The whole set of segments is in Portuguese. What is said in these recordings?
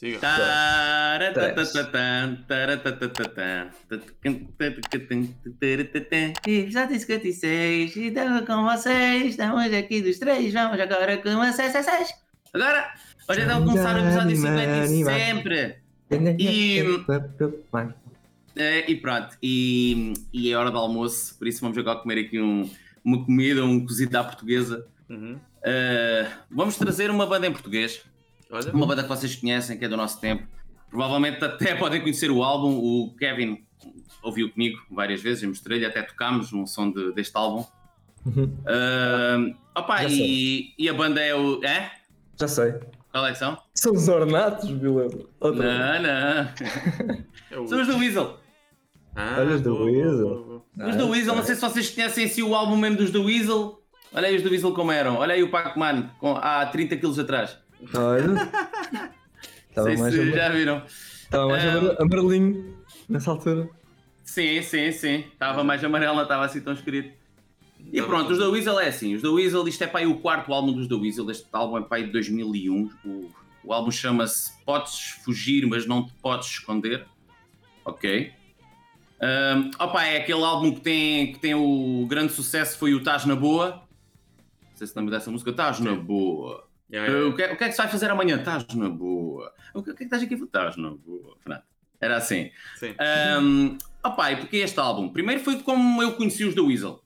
Siga. E disse 56, estamos com vocês, estamos aqui dos três, vamos agora com vocês. Agora, hoje então começar o episódio 50 de sempre. E, é, e pronto, e, e é hora do almoço, por isso vamos agora comer aqui um, uma comida, um cozido à portuguesa. Uhum. Uh, vamos trazer uma banda em português, Olha. uma banda que vocês conhecem, que é do nosso tempo. Provavelmente até podem conhecer o álbum. O Kevin ouviu comigo várias vezes, eu mostrei-lhe, até tocámos um som de- deste álbum. Uh, opa, e, e a banda é o. É? Já sei. Qual é que são? São os ornatos, Bilebo. Outra vez. Não, não. É São os do Weasel. Ah, Olha os do boa, Weasel. boa, boa. Os do Ah, Weasel, não sei se vocês conhecem assim o álbum mesmo dos do Weasel. Olha aí os do Weasel como eram. Olha aí o Pac-Man com, há 30 quilos atrás. Olha. Estava Sei mais, se amar... já viram. Estava mais amar- amarelinho nessa altura. Sim, sim, sim. Estava mais amarelo, não estava assim tão escrito. E Tava pronto, os da Weasel é assim. Os da Weasel, isto é para aí o quarto álbum dos da Weasel. Este álbum é para aí de 2001. O, o álbum chama-se Podes Fugir, mas não te podes esconder. Ok. Um, opa, é aquele álbum que tem, que tem o grande sucesso, foi o Estás na Boa. Não sei se lembra dessa música. Estás na Boa. Yeah, yeah. Uh, O que, é, o que é que se vai fazer amanhã? Estás na boa. O que, o que é que estás aqui? Estás na boa. Pronto. Era assim. Sim. Um, opa, e porque este álbum? Primeiro foi como eu conheci os da Weasel.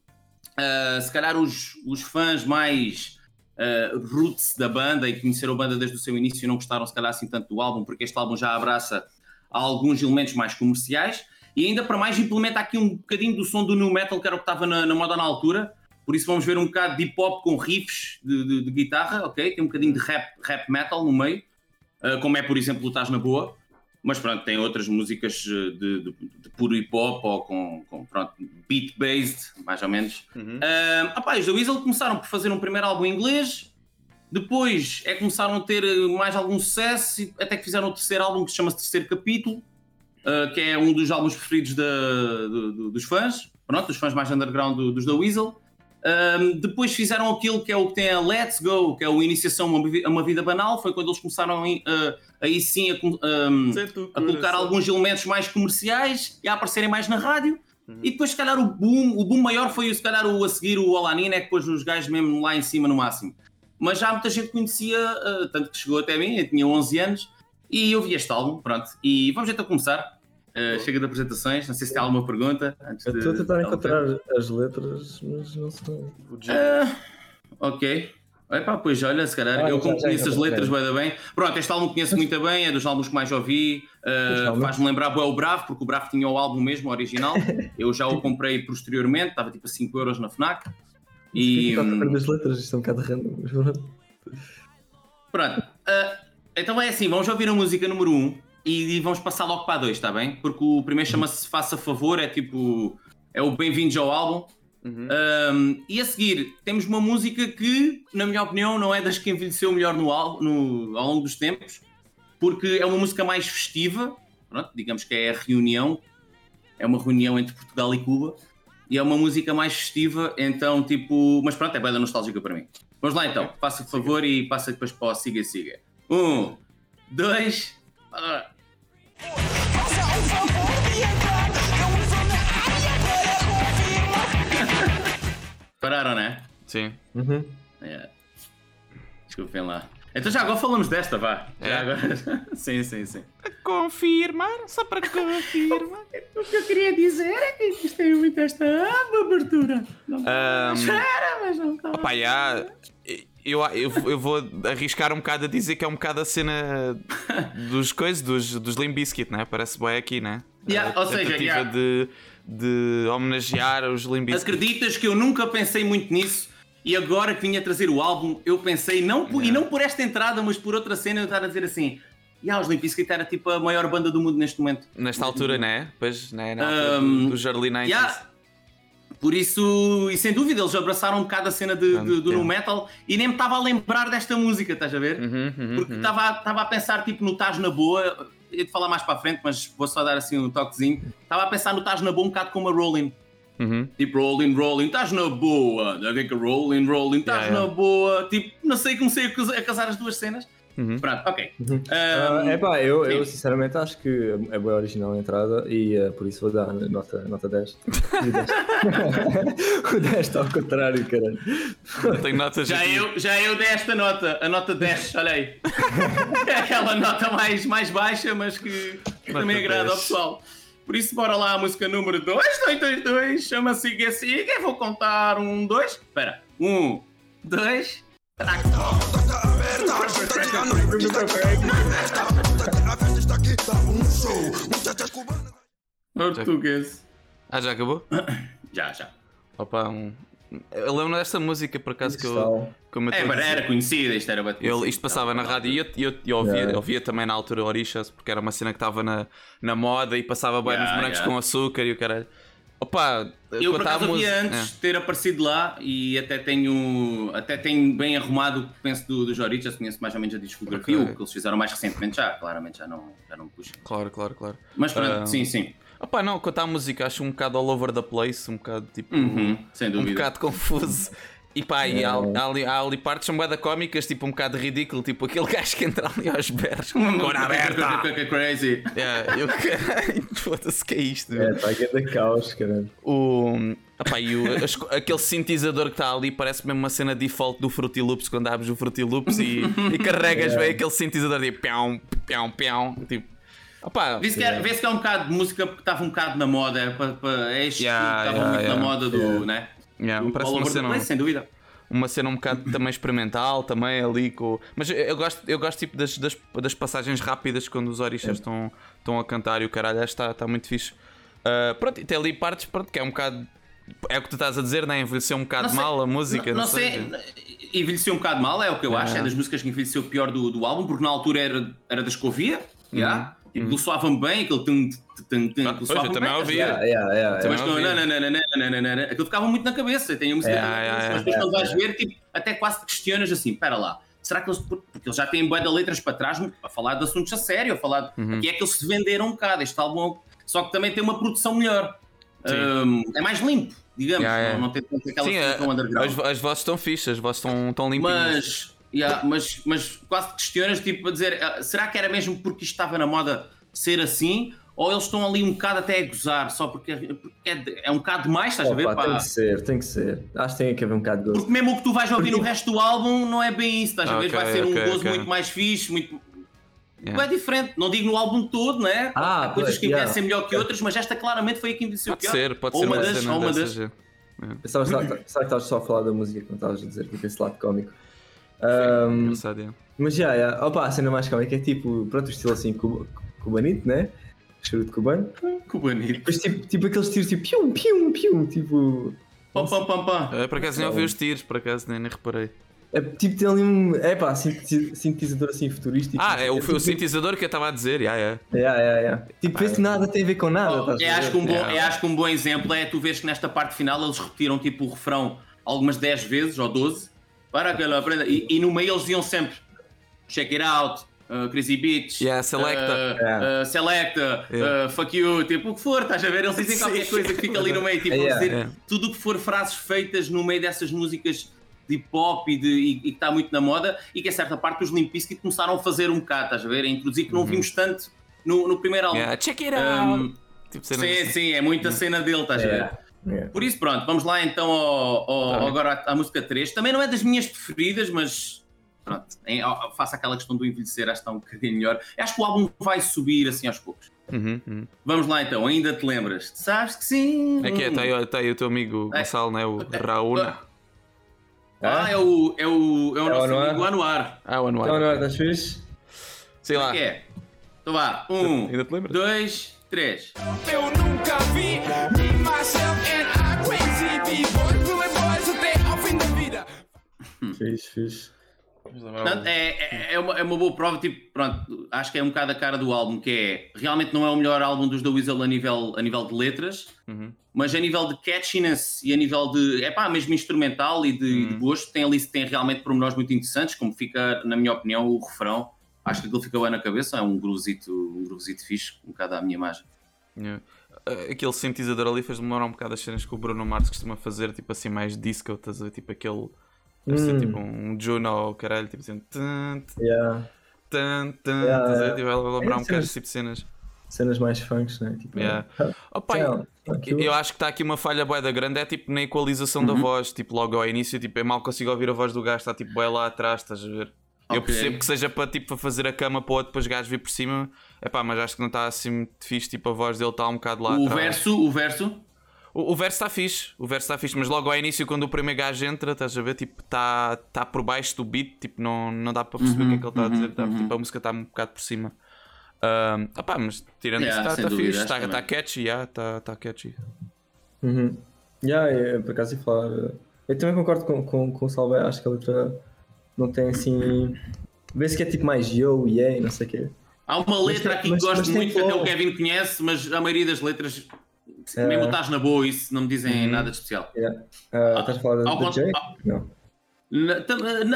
Uh, se calhar os, os fãs mais uh, roots da banda e que conheceram a banda desde o seu início não gostaram se calhar assim tanto do álbum, porque este álbum já abraça alguns elementos mais comerciais e ainda para mais implementa aqui um bocadinho do som do new metal que era o que estava na, na moda na altura. Por isso vamos ver um bocado de hip hop com riffs de, de- de guitarra, ok? Tem um bocadinho de rap, rap metal no meio, uh, como é por exemplo o Estás na Boa. Mas pronto, tem outras músicas uh, de, de- de puro hip hop ou com, com pronto, beat-based, mais ou menos. Uhum. Ah, opá, os da Weasel começaram por fazer um primeiro álbum em inglês, depois é que começaram a ter mais algum sucesso, e até que fizeram o terceiro álbum que se chama Terceiro Capítulo, ah, que é um dos álbuns preferidos da- do- do- dos fãs, pronto, dos fãs mais underground do- dos da Weasel. Ah, depois fizeram aquilo que é o que tem a Let's Go, que é o Iniciação a uma Vida Banal, foi quando eles começaram a- aí sim a, o a colocar alguns elementos mais comerciais e a aparecerem mais na rádio. Uhum. E depois, se calhar, o boom, o boom maior foi, se calhar, o a seguir o Alanina, é que depois os gajos mesmo lá em cima no máximo. Mas já muita gente conhecia, ah, tanto que chegou até mim, eu tinha 11 anos, e eu vi este álbum, pronto. E vamos então começar. Ah, chega de apresentações, não sei se tem alguma pergunta. Antes Eu de- estou a tentar encontrar as letras, mas não sei. O G. Ah, ok. Epá, pois olha, se calhar Ah, eu já- como já conheço as encontrei. letras vai dar bem. Pronto, este álbum conheço muito bem, é dos álbuns que mais ouvi. Álbum? Faz-me lembrar o Bravo, porque o Bravo tinha o álbum mesmo, original. Eu já o comprei posteriormente, estava tipo a 5 euros na Fnac. E Está a perder as letras, isto é um bocado random. mas pronto. pronto. Ah, então é assim, vamos ouvir a música número 1 um, e, vamos passar logo para a 2, está bem? Porque o primeiro chama-se Faça Favor, é tipo. É o Bem-vindos ao álbum. Uhum. Um, e a seguir, temos uma música que, na minha opinião, não é das que envelheceu melhor no, no- ao longo dos tempos, porque é uma música mais festiva, pronto, digamos que é a reunião, é uma reunião entre Portugal e Cuba, e é uma música mais festiva, então, tipo, mas pronto, é bem nostálgica para mim. Vamos lá então, faça o favor e passa depois para o Siga Siga. Um, dois, ah. Pararam, né? Sim. Uhum. É. Desculpem lá. Então já agora falamos desta, vá. Já É? agora. sim, sim, sim. Confirmar, só para confirmar. O que eu queria dizer é que gostei muito desta abertura. Não Ahm, era, mas não tá. Opá, já, eu, eu, eu vou arriscar um bocado a dizer que é um bocado a cena dos coisas, dos, dos Limp Bizkit, né? Parece bem aqui, né? Yeah, A ou seja, tentativa yeah. de, de homenagear os Limp Bizkit. Acreditas que eu nunca pensei muito nisso E agora que vinha trazer o álbum, eu pensei, não por- e não por esta entrada, mas por outra cena, eu estava a dizer assim: e ah, os Limp Bizkit era tipo a maior banda do mundo neste momento. Nesta altura, né? Pois, né? Na altura Um, do, 90s. Yeah. Por isso, e sem dúvida, eles abraçaram um bocado a cena de, de- do Yeah. nu metal e nem me estava a lembrar desta música, estás a ver? Uhum, uhum, Porque uhum. estava estava a pensar tipo no Tás na Boa, eu ia te falar mais para a frente, mas vou só dar assim um toquezinho. Estava a pensar no Tás na Boa um bocado como a Rolling. Uhum. Tipo, rolling, rolling, estás na boa. Que rolling, rolling, estás Yeah, yeah. na boa. Tipo, não sei, comecei a cas- a casar as duas cenas. Uhum. Pronto, ok. Ah, Um, é pá, eu, eu sim. sinceramente acho que é bem original a entrada e ah, por isso vou dar nota, nota 10. E 10. o 10 está ao contrário, caralho. Tenho notas já, aqui. eu, já eu dei esta nota, a nota 10, olha aí. É aquela nota mais, mais baixa, mas que, que também agrada 10. ao pessoal. Por isso, bora lá, a música número 2, 2, 2, 2, chama-se Siga Siga. Vou contar um, dois. Espera, um, dois. Português. Ah, já acabou? Já, já. Opa, um... Eu lembro desta música por acaso que eu. Como eu É, mas era conhecida, isto era batido. Eu, isto passava na rádio e eu, eu, eu ouvia, Yeah. eu ouvia também na altura Orixas, porque era uma cena que estava na, na moda e passava bem Yeah, nos bonecos yeah. com açúcar e o caralho. Opa, Eu por acaso música- antes ter aparecido lá e até tenho, até tenho bem arrumado o que penso do, do conheço mais ou menos a discografia, Ok. o que eles fizeram mais recentemente já, claramente já não, já não puxa. É, claro, claro, claro. Mas pronto, Ah, sim, sim. Opa, não, quanto à música, acho um bocado all over the place, um bocado tipo. Uhum, sem um dúvida. bocado confuso. E pá, e há, há ali, há ali partes são bué cómicas, tipo um bocado ridículo, tipo aquele gajo que entra ali aos berros, com a cor aberta. Crazy. Yeah, eu caralho, foda-se que é isto. É, está aqui da caos, caralho. O, e o- aquele sintetizador que está ali parece mesmo uma cena default do Fruity Loops quando abres o Fruity Loops e, e carregas bem aquele sintetizador de pião, pião, pião. Tipo, opá, Vê-se que, era- vê-se que é um bocado de música porque estava um bocado na moda, era para, para, é este Yeah, estava yeah, muito yeah. na moda do, Yeah. né? yeah, do parece uma cena, Place, sem dúvida. uma cena um bocado também experimental, também ali com. Mas eu, gosto, eu gosto tipo das, das, das passagens rápidas quando os orixás estão, estão a cantar e o caralho está, está muito fixe. Ah, pronto, e tem ali partes pronto, que é um bocado. É o que tu estás a dizer, né? Envelheceu um bocado sei- mal a música. Não, não sei, envelheceu um bocado mal, é o que eu acho. É das músicas que envelheceu pior do, do álbum, porque na altura era, era da Escovia, já. Tipo, aquilo soava-me bem, aquele tum, tum, tum, Ah, aquilo pois, eu também bem, ouvia. a? Yeah, yeah, yeah, Mas Também não, ouvia. não, não, não, não, não, aquilo ficava muito na cabeça. Tem a música Yeah, mas depois quando vais ver, tipo, até quase te questionas assim: espera lá, será que eles. Porque eles já têm bué de letras para trás a falar de assuntos a sério, a falar. Uhum. Aqui é que eles se venderam um bocado. Este álbum, só que também tem uma produção melhor. Hum, é mais limpo, digamos. Yeah. Não, não tem tanto aquela Sim, produção underground. as, as vozes estão fixas, as vozes estão, estão limpinhas. Mas, yeah, mas, mas quase questionas, tipo, a dizer, ah, será que era mesmo porque isto estava na moda ser assim? Ou eles estão ali um bocado até a gozar, só porque, porque é, é um bocado demais, estás a ver? Opa, pá? tem que ser, tem que ser. Acho que tem que haver um bocado de gosto. Porque mesmo o que tu vais ouvir no resto do álbum não é bem isso, estás a ver? Vai ser um ok, gozo ok. muito mais fixe, muito. Yeah. É diferente, não digo no álbum todo, né? Ah, Há coisas pois, que yeah. envelhecem melhor que outras, mas esta claramente foi a que envelheceu Pode pior. ser, pode ou ser uma uma das, ou uma das. Sabes que estavas só a falar da música quando estavas a dizer, tipo, esse lado cómico. Ahm, Engraçado, yeah. mas já, já. Opa, a cena mais cómica é tipo, pronto, o estilo assim cuba, cubanito, né? Charuto cubano. Que bonito. Depois tipo, tipo aqueles tiros tipo pium, pium, pium, tipo. Pam, pam, pam, pam. Eh, Por acaso nem ouvi os tiros, por acaso nem, nem reparei. É, tipo tem ali um. É pá, sintetiz- sintetizador assim futurístico. Ah, é o, foi o tipo, sintetizador que eu estava a dizer, yeah, yeah. Yeah, yeah, yeah. Tipo, vê-se que nada tem a ver com nada. a É, acho, que um bom, Yeah. é, acho que um bom exemplo é tu vês que nesta parte final eles repetiram tipo o refrão algumas 10 vezes ou 12 para que ela aprenda. E, e no meio eles diziam sempre check it out, uh, crazy bitch, Yeah, selecta. uh, Yeah. uh, selecta, Yeah. uh, fuck you, tipo o que for, estás a ver? Eles dizem qualquer coisa que fica ali no meio, tipo, Yeah. dizer Yeah. tudo o que for frases feitas no meio dessas músicas de hip hop e, de, e, e que está muito na moda e que a certa parte os Limp Bizkit começaram a fazer um bocado, estás a ver? A introduzir que não vimos tanto no, no primeiro álbum. Uhum. Yeah, Check it out! Um, tipo, Sim, assim. sim, é muita cena dele, estás a ver? Yeah, yeah. Por isso, pronto, vamos lá então ao, ao- Tá agora à, à música 3. Também não é das minhas preferidas, mas pronto, em, ao- faço aquela questão do envelhecer, acho que está um bocadinho melhor. Acho que o álbum vai subir assim aos poucos. Uhum, uhum. Vamos lá então, ainda te lembras? Sabes que sim. É que é, está aí, tá aí o teu amigo É. Gonçalo, né? O Raúna. Ah, é o, é o, é o É o nosso Anuar? amigo Anuar. Ah, o Anuar. Então, não, estás fixe? Sei lá. é que é? Então vá, um, Ainda te lembras? dois, três. Eu nunca Fiz, fiz. Portanto, é, é, é, uma, é uma boa prova, tipo, pronto, acho que é um bocado a cara do álbum, que é, realmente não é o melhor álbum dos The Weasel a nível, a nível de letras, Uhum. mas a nível de catchiness e a nível de, é pá, mesmo instrumental e de, Uhum. de gosto, tem ali tem realmente pormenores muito interessantes, como fica, na minha opinião, o refrão, acho que aquilo fica bem na cabeça, é um groovesito, um groovesito fixe, um bocado à minha imagem. Yeah. Uh, Aquele sintetizador ali fez demorar um bocado as cenas que o Bruno Mars costuma fazer, tipo assim, mais disco, estás a ver? Tipo aquele. Deve ser Hum. tipo um Juno ou caralho, tipo assim. Yeah. Yeah, estás ver? yeah. Tipo, ela vai lembrar É, um bocado cenas- tipo de cenas. Cenas mais funks, né? Tipo, Yeah. ah, eu- eu acho que está aqui uma falha bué da grande, é tipo na equalização Uhum. da voz, tipo logo ao início, tipo, eu mal consigo ouvir a voz do gajo, está tipo bué lá atrás, estás a ver? Eu Ok. percebo que seja para tipo, para fazer a cama para o outro depois gajo vir por cima, epá, mas acho que não está assim muito fixe, tipo a voz dele está um bocado lá o atrás. verso, o verso, O, o verso está fixe, o verso está fixe, mas logo ao início, quando o primeiro gajo entra, estás a ver, tipo, está tá por baixo do beat, tipo, não, não dá para perceber o que é que ele está a dizer, tá- tipo, a música está um bocado por cima. Ahm, opá, mas tirando Yeah, isso, está tá fixe, está tá também. catchy, yeah, está tá catchy. Uhum. Yeah, é, por acaso ia falar. eh, Eu também concordo com, com, com o Salve, acho que a letra não tem assim. Vê-se que é tipo mais yo, yeah, não sei o quê. há uma letra tem- aqui mas- que gosto mas muito, que até o. Kevin conhece, mas a maioria das letras, É. mesmo estás na boa, isso não me dizem Uhum. nada de especial. Yeah. Ah, estás a falar cont- Jay? ao- Não.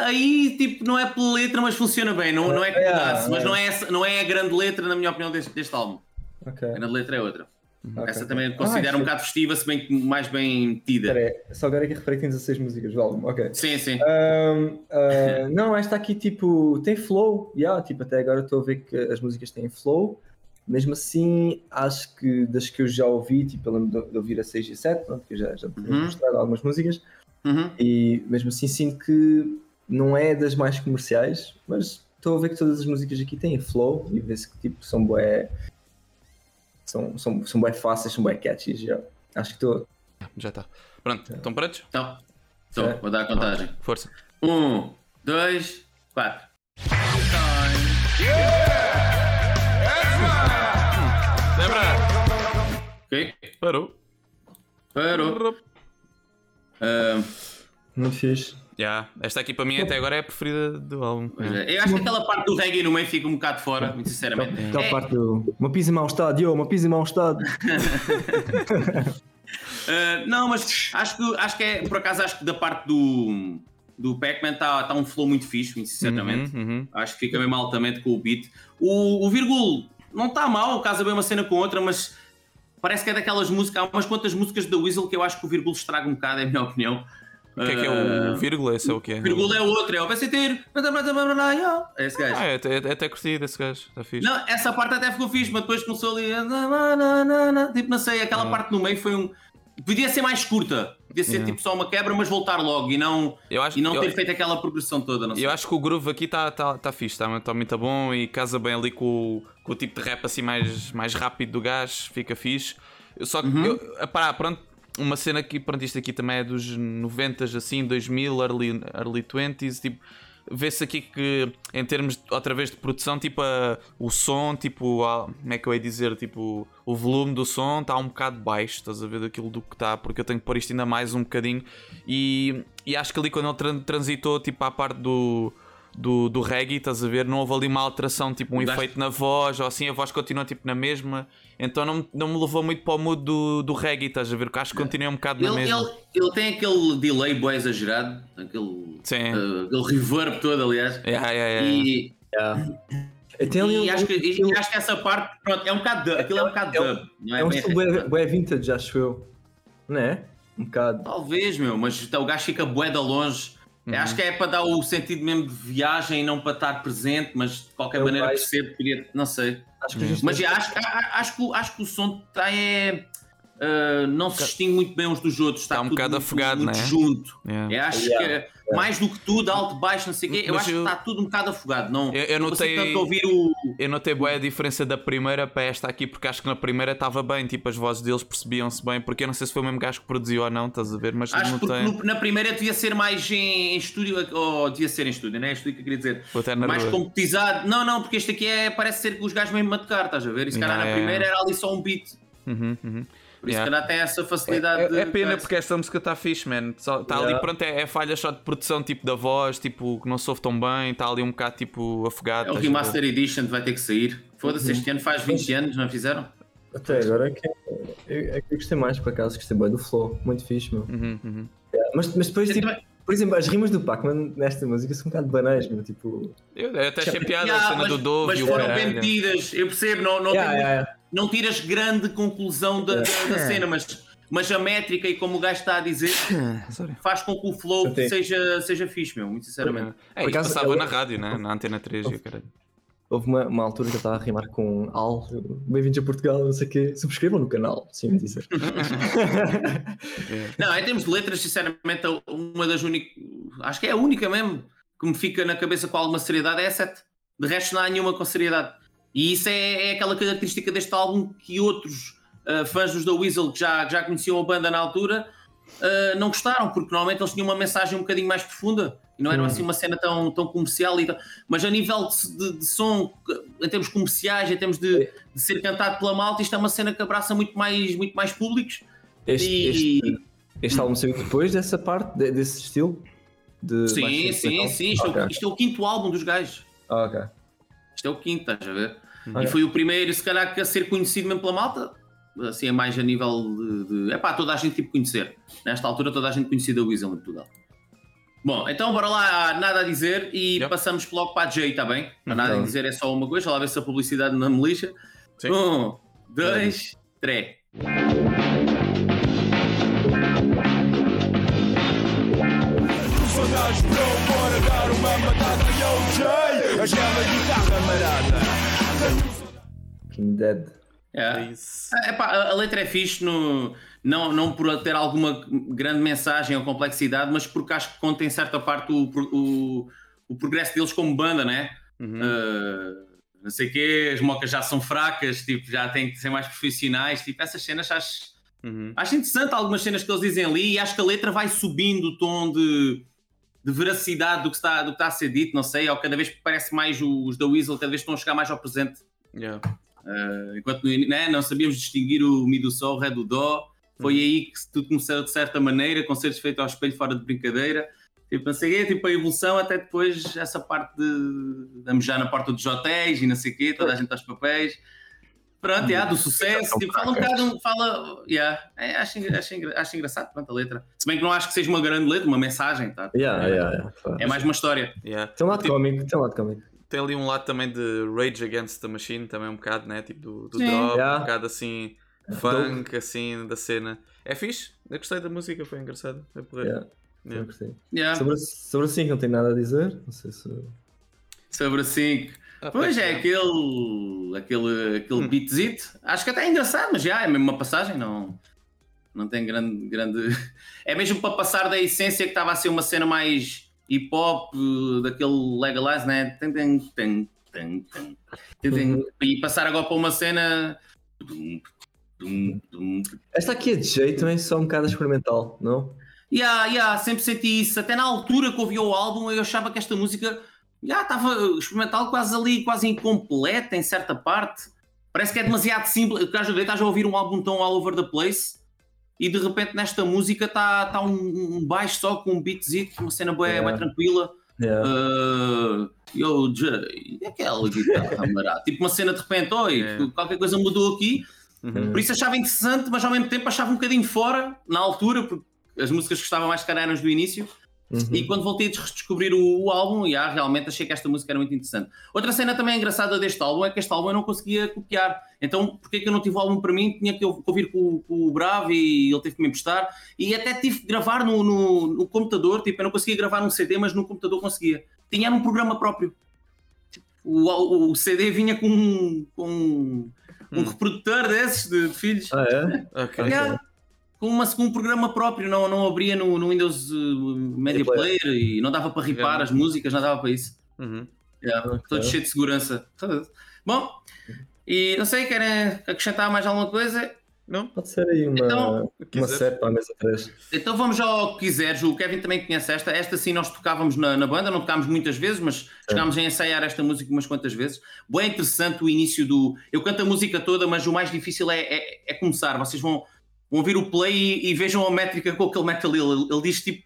Aí, tipo, não é pela letra, mas funciona bem. Não, não é que É, mudasse, mas é. não é, essa- não é a grande letra, na minha opinião, deste, deste álbum. Ok. A grande letra é outra. ok. Essa também Ah, considero um shit. bocado festiva, se bem que mais bem metida. Espera aí, só agora é que reparei que tem 16 músicas do álbum. Ok. Sim, sim. Ahm, ah, não, esta aqui tipo tem flow, yeah, tipo, até agora estou a ver que as músicas têm flow. Mesmo assim, acho que das que eu já ouvi, tipo, eu lembro de, ouvir a 6 e 7, pronto, que eu já, já tinha Uhum. mostrado algumas músicas, Uhum. e mesmo assim sinto que não é das mais comerciais, mas estou a ver que todas as músicas aqui têm flow e vê-se que tipo, são bué. São, são, são bué fáceis, são bué catchy. Já. Acho que estou. Já está. Pronto, estão prontos? Então, então É. vou dar a contagem. Força. Um, dois, quatro. Lembra? Ok? Parou. Parou. Ah, Muito fixe. Já, esta aqui para mim até agora é a preferida do álbum. é. Eu acho que aquela parte do reggae no meio fica um bocado fora, muito sinceramente. Aquela É, parte do. Uma pizza em mau estado, yo, uma pizza em mau estado. Uh, não, mas acho que, acho que é, por acaso, acho que da parte do, do Pac-Man está tá um flow muito fixe, muito sinceramente. Uhum, uhum. Acho que fica mesmo altamente com o beat. O, o Virgul não está mal, casa bem uma cena com outra, mas parece que é daquelas músicas. Há umas quantas músicas da Weasel que eu acho que o Virgul estraga um bocado, é a minha opinião. O que é que é o Uh, vírgula? Esse é o que é? O Virgul é outro, é o VCT. É esse gajo. Ah, é até, é até curtido esse gajo, está fixe. Não, essa parte até ficou fixe, mas depois começou ali. Tipo, não sei, aquela Ah. parte no meio foi um. Podia ser mais curta, podia ser tipo só uma quebra, mas voltar logo e não, Eu acho, e não eu, ter feito aquela progressão toda. Não sei. eu acho que o groove aqui está tá, tá fixe, está tá muito bom e casa bem ali com, o- com o tipo de rap assim mais, mais rápido do gajo, fica fixe. Só que, Uhum. eu, pá, pronto, uma cena aqui, pronto, isto aqui também é dos 90s, assim, 2000, early, early 20s, tipo, vê-se aqui que em termos, de- outra vez, de produção, tipo, a- o som, tipo, a- como é que eu ia dizer, tipo, o volume do som está um bocado baixo, estás a ver daquilo do que está, porque eu tenho que pôr isto ainda mais um bocadinho e, e acho que ali quando ele tran- transitou, tipo, à parte do... Do, do reggae, estás a ver? Não houve ali uma alteração, tipo um efeito na voz, ou assim, a voz continua tipo na mesma. Então não, me- não me levou muito para o mood do, do reggae, estás a ver? Que acho que continua um bocado na ele, mesma. ele, ele tem aquele delay bué exagerado, aquele, Sim. uh, aquele reverb todo, aliás. Yeah, yeah, yeah. E, Eu tenho ali e um- acho, que, e acho que essa parte, pronto, é um bocado dub, aquilo é um bocado é um- dub. Não é, É um bem estilo bué vintage, acho eu. Não é? Um bocado. Talvez, meu, mas o gajo fica bué de longe. Uhum. Acho que é para dar o sentido mesmo de viagem e não para estar presente, mas de qualquer É o maneira percebo que podia, não sei. Acho que gente Mas acho, a- a- acho, que, acho que o som está é, ah, não se distingue muito bem uns dos outros. Está Tá um tudo bocado muito, afogado, muito né? junto. Yeah. Eu acho Yeah, que mais do que tudo, alto, baixo, não sei o quê, eu Mas acho eu- que está tudo um bocado afogado. Não, Eu- eu não notei- tanto ouvir o. Eu notei bem a diferença da primeira para esta aqui, porque acho que na primeira estava bem, tipo, as vozes deles percebiam-se bem, porque eu não sei se foi o mesmo gajo que produziu ou não, estás a ver? Mas Acho que notei. porque no- na primeira devia ser mais em, em estúdio, ou devia ser em estúdio, não é? Estúdio que eu queria dizer. Vou até na mais rua. competizado. Não, não, porque este aqui é, parece ser que os gajos mesmo a tocar, estás a ver? E se calhar Yeah, na yeah, primeira era ali só um beat. Uhum, uhum. Por isso, Yeah. se calhar, tem essa facilidade É, de. é pena porque esta música está fixe, man. Está ali, Yeah. pronto, é, é falhas só de produção, tipo da voz, tipo que não soube tão bem, está ali um bocado tipo afogado. É o ver? Remaster Edition vai ter que sair. Foda-se, este ano faz 20 anos, não fizeram? Até agora é que eu, é que eu gostei mais, por acaso, gostei bem do flow, muito fixe, meu. Uhum, uhum. Yeah, Mas, mas depois, Eu tipo, também- por exemplo, as rimas do Pac-Man nesta música são um bocado banais, meu, tipo... Eu, eu até achei piada a cena mas, do Dove mas e o foram bem caralho. metidas, eu percebo, não, não, Yeah, tem- yeah, yeah. Não tiras grande conclusão da, da- da cena, mas, mas a métrica e como o gajo está a dizer Sorry. faz com que o flow seja, seja fixe, meu, muito sinceramente. É, Por isto acaso, passava eu- na rádio, né? na Antena 3 e o caralho. Houve uma, uma altura que eu estava a rimar com Al, bem-vindos a Portugal, não sei o quê, subscrevam no canal, sim, me dizer. Não, em termos de letras, sinceramente, uma das únicas, acho que é a única mesmo que me fica na cabeça com alguma seriedade é a 7. De resto, não há nenhuma com seriedade. E isso é, é aquela característica deste álbum que outros ah, fãs dos The Weasel que já, que já conheciam a banda na altura ah, não gostaram, porque normalmente eles tinham uma mensagem um bocadinho mais profunda e não era assim uma cena tão, tão comercial. E tão- Mas a nível de, de- de som, em termos comerciais, em termos de, de ser cantado pela malta, isto é uma cena que abraça muito mais, muito mais públicos. Este, E- este, este álbum saiu depois dessa parte, de- desse estilo? De Sim, sim, instrumental? sim. Isto, é o- isto é o quinto álbum dos gajos. Ah, ok. Isto é o quinto, estás a ver? E foi o primeiro, se calhar, a ser conhecido mesmo pela malta. Assim, é mais a nível de. É pá, toda a gente tipo conhecer. Nesta altura, toda a gente conhecia da Weasel em Portugal. Bom, então bora lá, nada a dizer e Yep. passamos logo para a Jay, está bem? Para nada a dizer é só uma coisa, lá ver se a publicidade não me lixa. Sim. Um, dois, três. King Dead. É. É isso. É, pá, a- letra é fixe, no, não, não por ter alguma grande mensagem ou complexidade, mas porque acho que conta em certa parte o, o, o progresso deles como banda, né? Uhum. Uh, não sei o quê, as mocas já são fracas, tipo, já têm que ser mais profissionais, tipo, essas cenas acho, Uhum. acho interessante algumas cenas que eles dizem ali e acho que a letra vai subindo o tom de, de veracidade do que, está, do que está a ser dito, não sei, ou cada vez parece mais os da Weasel, cada vez estão a chegar mais ao presente. Yeah. Uh, enquanto né, não sabíamos distinguir o Mi do Sol, o Ré do Dó, foi aí que tudo começou de certa maneira, concertos feitos ao espelho fora de brincadeira. Tipo, não sei quê, tipo a evolução até depois essa parte de, de mejar na porta dos hotéis e não sei o quê, toda a gente aos papéis. Pronto, yeah, do sucesso, tipo, fala um bocado, fala, yeah, é, acho, acho, acho engraçado, pronto, a letra. Se bem que não acho que seja uma grande letra, uma mensagem, tá? Yeah, yeah, yeah. É mais uma história. Yeah. Tem um lado Tipo, cómico, tem um lado cómico. Tem ali um lado também de Rage Against the Machine, também um bocado, né? Tipo do, do drop, Yeah. um bocado assim, funk, assim, da cena. É fixe, eu gostei da música, foi engraçado. Foi porreiro. Yeah. Yeah. Eu gostei. Yeah. Sobre, sobre a 5 não tenho nada a dizer, não sei se... Sobre 5. Ah, Pois é, aquele, aquele, aquele Hum. beatzito. Acho que até é engraçado, mas já é mesmo uma passagem, não, não tem grande, grande. É mesmo para passar da essência que estava a ser uma cena mais hip hop, eh, daquele legalize, né? Tem. Uhum. E passar agora para uma cena. Esta aqui é de jeito, também só um bocado experimental, não? Yeah, yeah, sempre senti isso. Até na altura que ouvi o álbum, eu achava que esta música já estava experimental, quase ali, quase incompleta em certa parte. Parece que é demasiado simples. Estás a ver, estás a ouvir um álbum tão all over the place e de repente nesta música está tá um, um baixo só com um beatzito, uma cena bem, Yeah. bem tranquila. Yeah. Uh, Jay, e aquela guitarra? Tipo uma cena de repente, oi, É. qualquer coisa mudou aqui. Uhum. Por isso achava interessante, mas ao mesmo tempo achava um bocadinho fora, na altura, porque as músicas que gostava mais, cara, eram as do início. Uhum. E quando voltei a descobrir o, o álbum, e ah, realmente achei que esta música era muito interessante. Outra cena também engraçada deste álbum é que este álbum eu não conseguia copiar. Então, porque que eu não tive o álbum para mim? Tinha que ouvir com, com o Bravo e ele teve que me emprestar. E até tive que gravar no, no, no computador. Tipo, eu não conseguia gravar num CD, mas no computador conseguia. Tinha um programa próprio. O, o- o CD vinha com, um- com um, um Hum. reprodutor desses de, filhos. Ah, é? Ok. Yeah. Com, uma, com um programa próprio, não, não abria no, no Windows uh, Media Player. Player e não dava para ripar Yeah. as músicas, não dava para isso. Uhum. Yeah. Todo cheio de segurança. Bom, e não sei, querem acrescentar mais alguma coisa? Não? Pode ser aí uma, Então, uma quiser. set para a mesa 3. Então vamos ao que quiseres. O Kevin também conhece esta. Esta sim nós tocávamos na, na banda, não tocámos muitas vezes, mas chegámos a ensaiar esta música umas quantas vezes. Bem interessante o início do. Eu canto a música toda, mas o mais difícil é, é, é começar. Vocês vão. Vão ouvir o play e, e vejam a métrica com que ele mete ali. Ele, ele diz tipo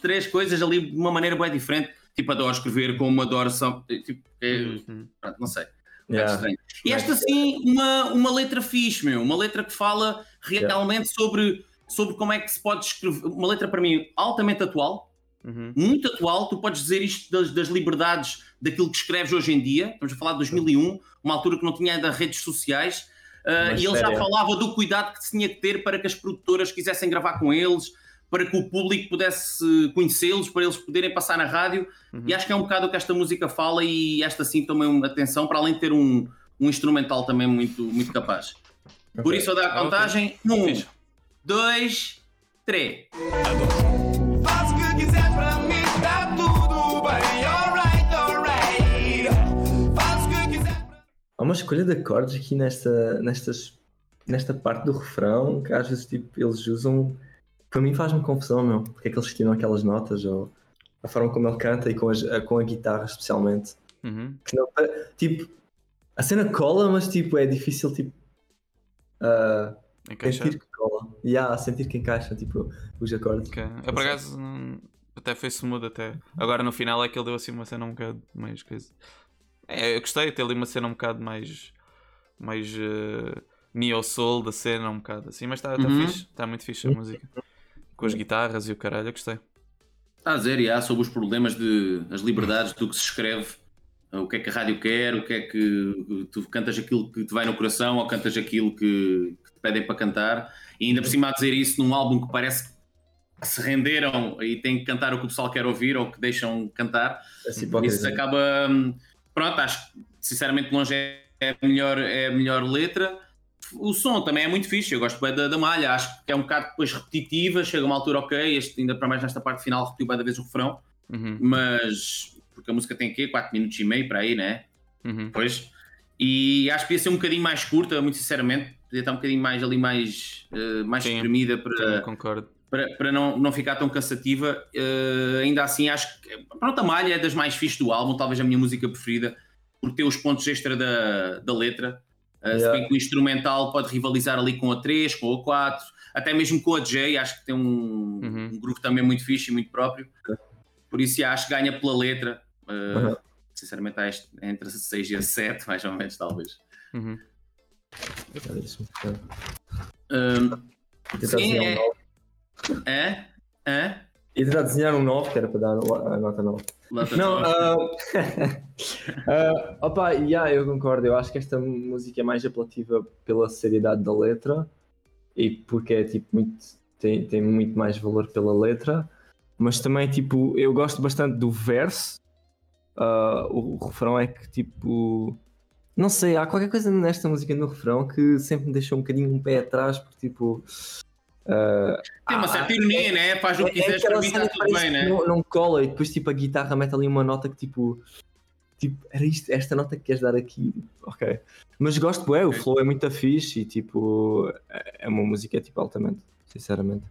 três coisas ali de uma maneira bem diferente. Tipo, adoro escrever como adoro. Só, tipo, é, Uhum. pronto, não sei. É Yeah. estranho. E esta sim, uma, uma letra fixe, meu. Uma letra que fala realmente sobre, sobre como é que se pode escrever. Uma letra para mim altamente atual, Uhum. muito atual. Tu podes dizer isto das, das liberdades daquilo que escreves hoje em dia. Estamos a falar de 2001, uma altura que não tinha ainda redes sociais. Ah, uh, e ele sério? já falava do cuidado que se tinha que ter para que as produtoras quisessem gravar com eles, para que o público pudesse conhecê-los, para eles poderem passar na rádio. Uhum. E acho que é um bocado o que esta música fala e esta sim também uma atenção, para além de ter um, um instrumental também muito, muito capaz. Okay. Por isso, eu dar a contagem: 1, 2, 3. Há uma escolha de acordes aqui nesta, nestas, nesta parte do refrão que às vezes tipo, eles usam. Para mim faz-me confusão, meu. Porque é que eles tiram aquelas notas ou a forma como ele canta e com, as- com a guitarra especialmente. Uhum. Que não- tipo, a cena cola, mas tipo, é difícil tipo. Encaixar. sentir que cola. E há sentir que encaixa tipo, os acordes. Ok. Eu por acaso até foi smooth até. Agora no final é que ele deu assim uma cena um bocado mais coisa. É, eu gostei de ter ali uma cena um bocado mais. mais uh, neo soul da cena, um bocado assim, mas está tá Uhum. fixe, está muito fixe a música. Com as guitarras e o caralho, eu gostei. Está a dizer, e há sobre os problemas de as liberdades do que se escreve, o que é que a rádio quer, o que é que tu cantas aquilo que te vai no coração ou cantas aquilo que, que te pedem para cantar, e ainda por cima a dizer isso num álbum que parece que se renderam e têm que cantar o que o pessoal quer ouvir ou que deixam cantar. Hipótese. Isso acaba. Pronto, acho que sinceramente longe é a melhor, é a melhor letra. O som também é muito fixe, eu gosto bem da, da malha, acho que é um bocado depois repetitiva, chega uma altura ok, este ainda para mais nesta parte final repetiu bem da vez o refrão, Uhum, mas porque a música tem o quê? 4 minutos e meio para aí, né? uhum. Pois. E acho que podia ser um bocadinho mais curta, muito sinceramente, podia estar um bocadinho mais ali mais, eh, mais Sim, espremida para, concordo. Para, para não, não ficar tão cansativa. Eh, ainda assim, acho que pronto, a malha é das mais fixes do álbum, talvez a minha música preferida, por ter os pontos extra da, da letra. Se Yeah. bem que o instrumental pode rivalizar ali com a 3, com a 4, até mesmo com a J, acho que tem um, Uhum. um groove também muito fixe e muito próprio. Por isso, acho que ganha pela letra. Eh, Uhum. Sinceramente, há este- entre a 6 e a 7, mais ou menos, talvez. Uhum. Deixa-me ver. Hum, Tentar Sim, desenhar é. um 9. Hã? Hã? E tentar desenhar um 9, que era para dar a nota 9. Nota Não, ah, opa, yeah, eu concordo. Eu acho que esta música é mais apelativa pela seriedade da letra e porque é tipo muito. Tem, tem muito mais valor pela letra, mas também tipo, eu gosto bastante do verso. Ah, o, o refrão é que tipo. Não sei, há qualquer coisa nesta música no refrão que sempre me deixou um bocadinho um pé atrás, porque tipo. Ah, Tem uma ah, certa ironia, né? Faz o que é quiseres, para mim está que tudo bem, né? Não, não cola e depois tipo a guitarra mete ali uma nota que tipo. Tipo, era isto, esta nota que queres dar aqui. Ok. Mas gosto, é, o Ok. flow é muito fixe e tipo. É é uma música tipo altamente, sinceramente.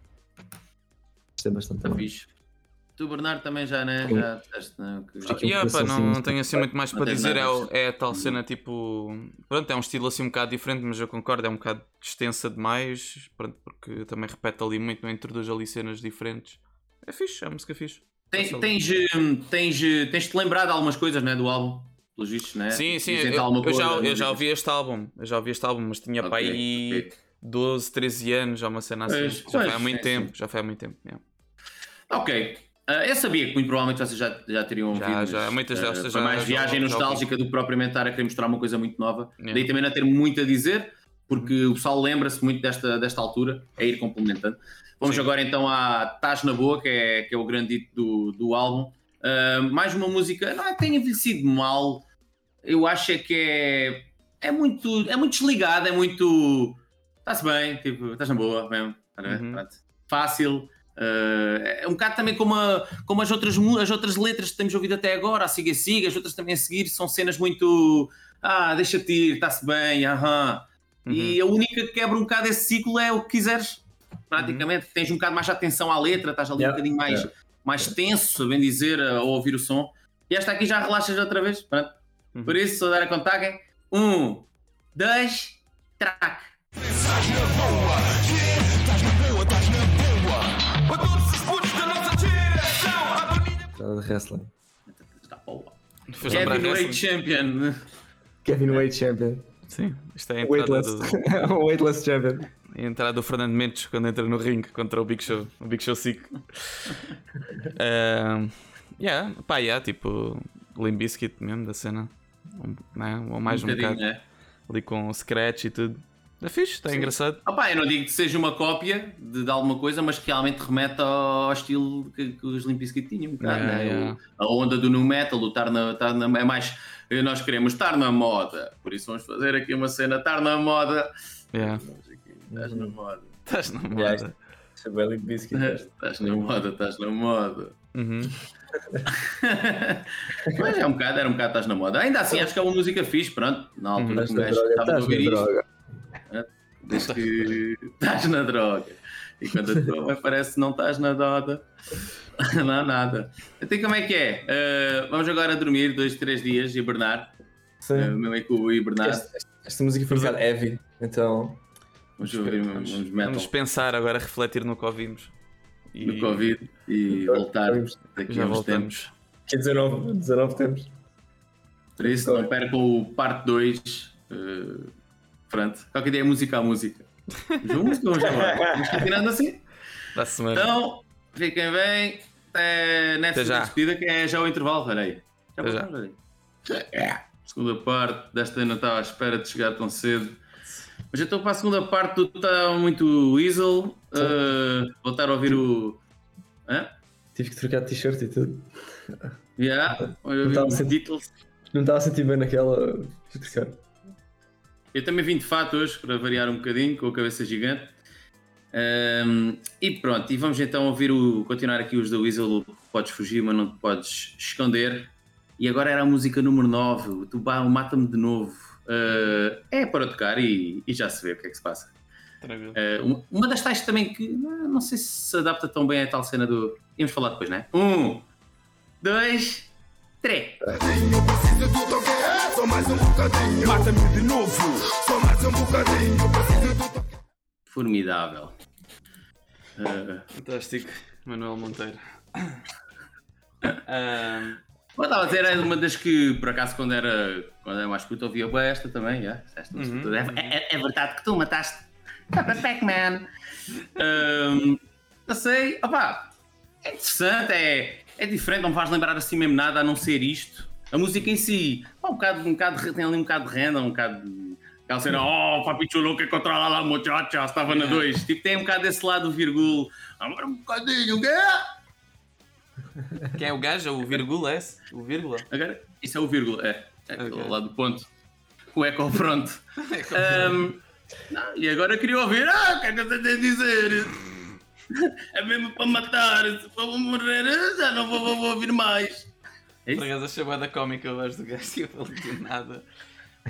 Gostei bastante Está. Tá fixe. Tu, Bernardo, também já, né? Sim. Já disseste, né? que- um Yeah, pá, não, não tenho assim muito mais para tens dizer. É, é a tal cena tipo. Pronto, é um estilo assim um bocado diferente, mas eu concordo, é um bocado extensa demais. Pronto, porque também repete ali muito, não introduz ali cenas diferentes. É fixe, é uma música fixe. Tem- Passa ali. Tens, hum, tens, tens-te lembrado de algumas coisas, né? Do álbum, pelos vistos, né? Sim, sim, eu, eu já, coisa, eu já ouvi este álbum, eu já ouvi este álbum, mas tinha Ok, para aí ok. 12, 13 anos, já uma cena assim. Pois, já foi há pois, muito é, tempo, sim. já foi há muito tempo. yeah. Ok. Ah, eu sabia que muito provavelmente vocês já, já teriam Já, ouvido. mas, já, muitas destas foi já- mais já- viagem já nostálgica do que propriamente estar a querer mostrar uma coisa muito nova. Yeah. Daí também não ter muito a dizer, porque o pessoal lembra-se muito desta, desta altura, é ir complementando. Vamos Sim. agora então à Tás na Boa, que é, que é o grande hito do, do álbum. Ah, mais uma música, não é que tenha envelhecido mal, eu acho é que é, é, muito, é muito desligado, é muito. Está-se bem, tipo, estás na boa mesmo. tá? Uhum. Fácil. Ah, é um bocado também como, a- como as, outras, as outras letras que temos ouvido até agora, a Siga Siga, as outras também a seguir, são cenas muito. Ah, deixa-te ir, está-se bem, aham. E a única que quebra um bocado esse ciclo é o que quiseres. Praticamente, tens um bocado mais atenção à letra, estás ali Yeah, um bocadinho mais, yeah. mais tenso, bem dizer, ao ouvir o som. E esta aqui já relaxas outra vez. Pronto. Uhum. Por isso, só dar a contagem. Um, dois, track. Mensagem Nada de wrestling. Está lembrar Kevin Wade. Champion. Kevin Wade Champion. Sim, isto é a entrada, Weightless. do, Weightless Champion. a entrada do Fernando Mendes quando entra no ringue contra o Big Show, o Big Show 5. uh, yeah, pá, yeah, tipo Limp Bizkit mesmo da cena. Um, né? Ou mais um, bocadinho, bocado né? ali com o scratch e tudo. É fixe, está engraçado. Opa, eu não digo que seja uma cópia de, de alguma coisa, mas que realmente remete ao estilo que, que os Limp Bizkit tinham, um bocado, Yeah, né? yeah. O- a onda do nu metal, o estar na, estar na- é mais. Nós queremos estar na moda, por isso vamos fazer aqui uma cena, estar na moda. Yeah. Aqui, Estás na moda. Estás na moda. É bem Limp Bizkit. Estás na moda, estás na moda. Uhum. Mas é um bocado, era um bocado estás na moda. Ainda assim, acho que é uma música fixe, pronto. Na altura Estás que um na gajo droga, estava a estás ouvir na isto. Desde que estás na droga. E quando a tua mãe parece que não estás na droga, não há nada. Então como é que é? Uh, vamos agora dormir dois, três dias, hibernar. Sim. Uh, meu é com o hibernar. Esta, esta- música foi bocado heavy, então. Vamos ouvir Vamos, metal vamos pensar agora, refletir no que ouvimos. E do Covid e voltar daqui já a uns tempos. voltamos. Que 19, 19 temos. Por isso, não percam o parte 2. Uh, pronto, qualquer dia é música a música. João, música ou já vai? Vamos continuando assim? Da semana. Então, fiquem bem. Até nessa Até já. despedida que é já o intervalo, peraí. Já já. É. Segunda parte, desta eu não estava à espera de chegar tão cedo. Mas eu estou para a segunda parte, tu está muito Weasel. Uh, voltar a ouvir o. Hã? Tive que trocar de t-shirt e tudo. Yeah. Não estava a sentir bem naquela. Eu também vim de fato hoje para variar um bocadinho com a cabeça gigante. Ahm, e pronto, e vamos então ouvir o continuar aqui os da Weasel. Podes fugir, mas não te podes esconder. E agora era a música número 9, o Tuba, o Mata-me de novo. Ah, é para tocar e, e já se vê o que é que se passa. Ah, uma- uma das tais também que não, não sei se se adapta tão bem a tal cena do. Íamos falar depois, né? Um, dois, três. É só mais um bocadinho. Mata-me de novo, só mais um bocadinho. Preciso. Formidável. Ah, Fantástico, Manuel Monteiro. Ahm, Eu estava a dizer, é uma das que, por acaso, quando era, quando era mais puto, ouvia bem esta também. yeah. Esta, Uhum. é, é- é verdade que tu mataste Pac-Man. Ahm, não sei, opá, é interessante, é, é diferente, não me faz lembrar assim mesmo nada a não ser isto. A música em si, pá, um bocado, um bocado, de- tem ali um bocado de renda, um bocado de. Aquela cena, oh, papi chulo que controla lá, muchacha, estava na 2. Tipo, tem um bocado desse lado do virgul. Agora um bocadinho, o quê? quem é o gajo? O vírgula, é esse? O vírgula? Agora, isso é o vírgula, é. É aquele Ok. lá do ponto. O eco ao pronto. Ahm, não, e agora eu queria ouvir. Ah, o que é que você tem a dizer? É mesmo para matar. Se for para morrer, já não vou, vou- vou ouvir mais. É isso? acaso achei bué da cómica a voz do gajo que eu falei de nada.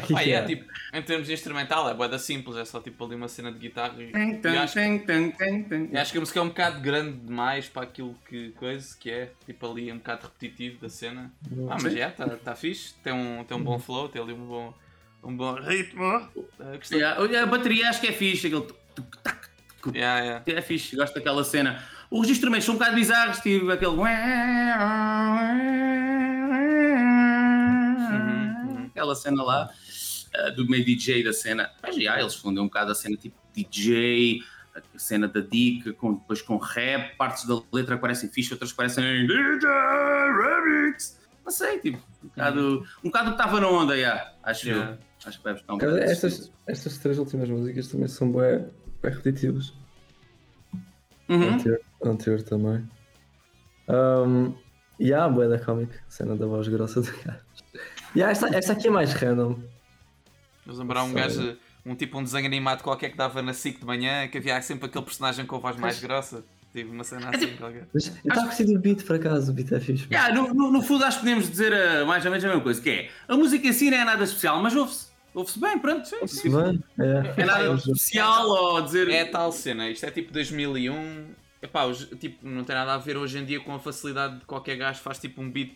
Que Ah, que é, é? tipo, em termos de instrumental é bué da simples, é só tipo ali uma cena de guitarra e, Tem, e tem, acho, tem, tem, tem, tem. e acho que a música é um bocado grande demais para aquilo que coisa que é, tipo ali um bocado repetitivo da cena. Ah, mas é, tá, tá fixe, tem um, tem um bom flow, tem ali um bom, um bom ritmo. Ah. Yeah, olha, a bateria acho que é fixe. Aquele... Yeah, yeah. É fixe, gosto daquela cena. Os instrumentos são um bocado bizarros, tipo aquele. Aquela cena lá, eh, do meio DJ da cena. Mas já, eles fundem um bocado a cena tipo DJ, a cena da dica, com, depois com rap, partes da letra que parecem fixe, outras que parecem DJ Remix. Não sei, tipo, um bocado, um bocado que estava na onda, já, acho Yeah. eu. Acho que vai buscar um Cara, bocado estas, estas três últimas músicas também são bem, bem repetitivas. Uhum. Anterior, anterior também. Um, e há a bué da comic, cena da voz grossa do gajo. E há esta, esta aqui é mais random. Vamos lembrar um gajo, um tipo um desenho animado qualquer que dava na SIC de manhã, que havia sempre aquele personagem com a voz mais grossa. Tipo uma cena assim qualquer. Mas eu estava a curtir do beat por acaso, o beat é fixe. Yeah, no, no, no fundo, acho que podemos dizer eh, mais ou menos a mesma coisa, que é a música em si não é nada especial, mas ouve-se. Ouve-se bem, pronto. Se bem, é. É nada especial ou dizer. É tal cena, isto é tipo 2001. Epá, tipo, não tem nada a ver hoje em dia com a facilidade de qualquer gajo faz tipo um beat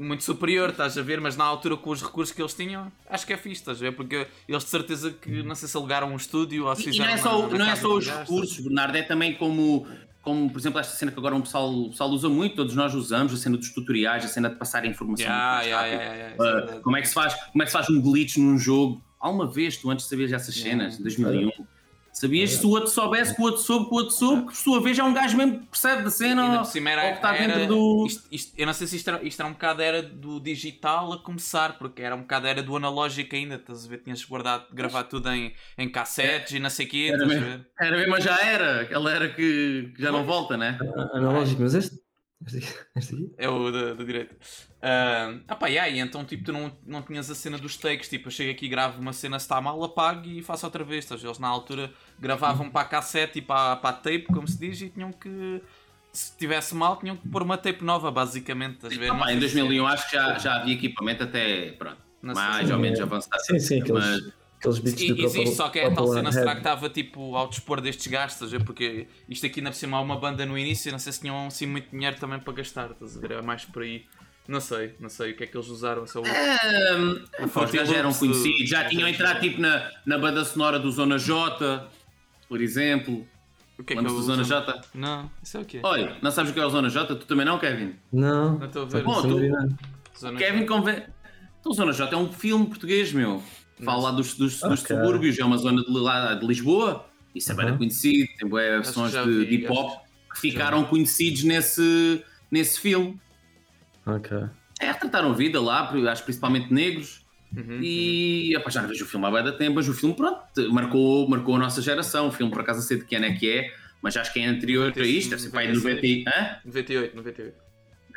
muito superior, estás a ver? Mas na altura com os recursos que eles tinham, acho que é fixe, estás a ver? Porque eles de certeza que não sei se alugaram um estúdio ou se E não fizeram é só, na- na não é só os recursos, Bernardo, é também como, como por exemplo esta cena que agora o pessoal, o pessoal usa muito, todos nós usamos, a cena dos tutoriais, a cena de passar a informação. Yeah, yeah, yeah, yeah, é Uh, verdade. como, é que se faz, como é que se faz um glitch num jogo? Há uma vez tu antes sabias essas cenas, em 2001. Sabias se o outro soubesse que o outro soube, que o outro soube, que por sua vez é um gajo mesmo que percebe da cena ou, cima era, ou que está era- dentro do. isto- isto- eu não sei se isto era, isto era um bocado era do digital a começar, porque era um bocado era do analógico ainda, estás a ver? Tinhas guardado, gravado tudo em, em cassetes e não sei o quê, Era mesmo, era mesmo, mas já era, aquela era que, que já não volta, né? Analógico, mas este. É o da, da direita. Ah, ah pá, yeah, e então tipo, tu não, não tinhas a cena dos takes, tipo, eu chego aqui, gravo uma cena, se está mal, apago e faço outra vez. Estás a ver? Eles na altura gravavam para a cassete e para, para a tape, como se diz, e tinham que, se tivesse mal, tinham que pôr uma tape nova, basicamente. Ah, pá, sei em se- 2001 acho que já, já havia equipamento até, pronto, mais ou menos avançado. Sim, sim, aqueles, Mas- aqueles beats E- Existe, só que é a tal cena, será que estava tipo ao dispor destes gastos? Porque isto aqui na cima há uma banda no início, não sei se tinham assim muito dinheiro também para gastar, estás a ver? É mais por aí. Não sei, não sei o que é que eles usaram. Se é o- Ahm, O pá, os gajos eram conhecidos, já o- tinham entrado tipo na, na banda sonora do Zona J, por exemplo. O que é que eu do Zona? J? Não, isso é o quê? Olha, não sabes o que é o Zona J? Tu também não, Kevin? Não, Não estou a só ver. Bom, tu- Kevin convém. Então, Zona J é um filme português, meu. Fala lá dos, dos, dos Ok. subúrbios, é uma zona de, lá de Lisboa. Isso é bem Uhum. conhecido, tem versões já de, hip hop que ficaram conhecidos nesse, nesse filme. Ok. É, retrataram a vida lá, acho principalmente negros. Uhum. E epá, já não vejo o filme há bem da tempo, mas o filme, pronto, marcou, marcou a nossa geração. O filme, por acaso, não sei de que ano é que é, mas acho que é anterior a isto, deve ser pai de 90, e- hã? 98, 98.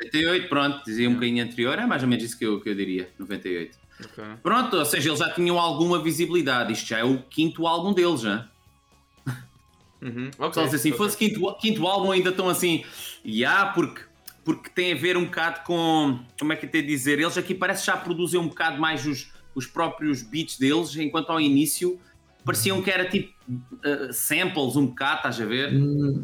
98, pronto, dizia um bocadinho anterior, é mais ou menos isso que eu, que eu diria, 98. Ok. Pronto, ou seja, eles já tinham alguma visibilidade. Isto já é o quinto álbum deles, já. Uhum. Só Ok. dizer assim, ok. fosse quinto, quinto álbum, ainda estão assim, já, porque, porque tem a ver um bocado com. Como é que eu tenho de dizer? Eles aqui parece que já produzem um bocado mais os, os próprios beats deles, enquanto ao início pareciam que era tipo uh, samples, um bocado, estás a ver? Hum,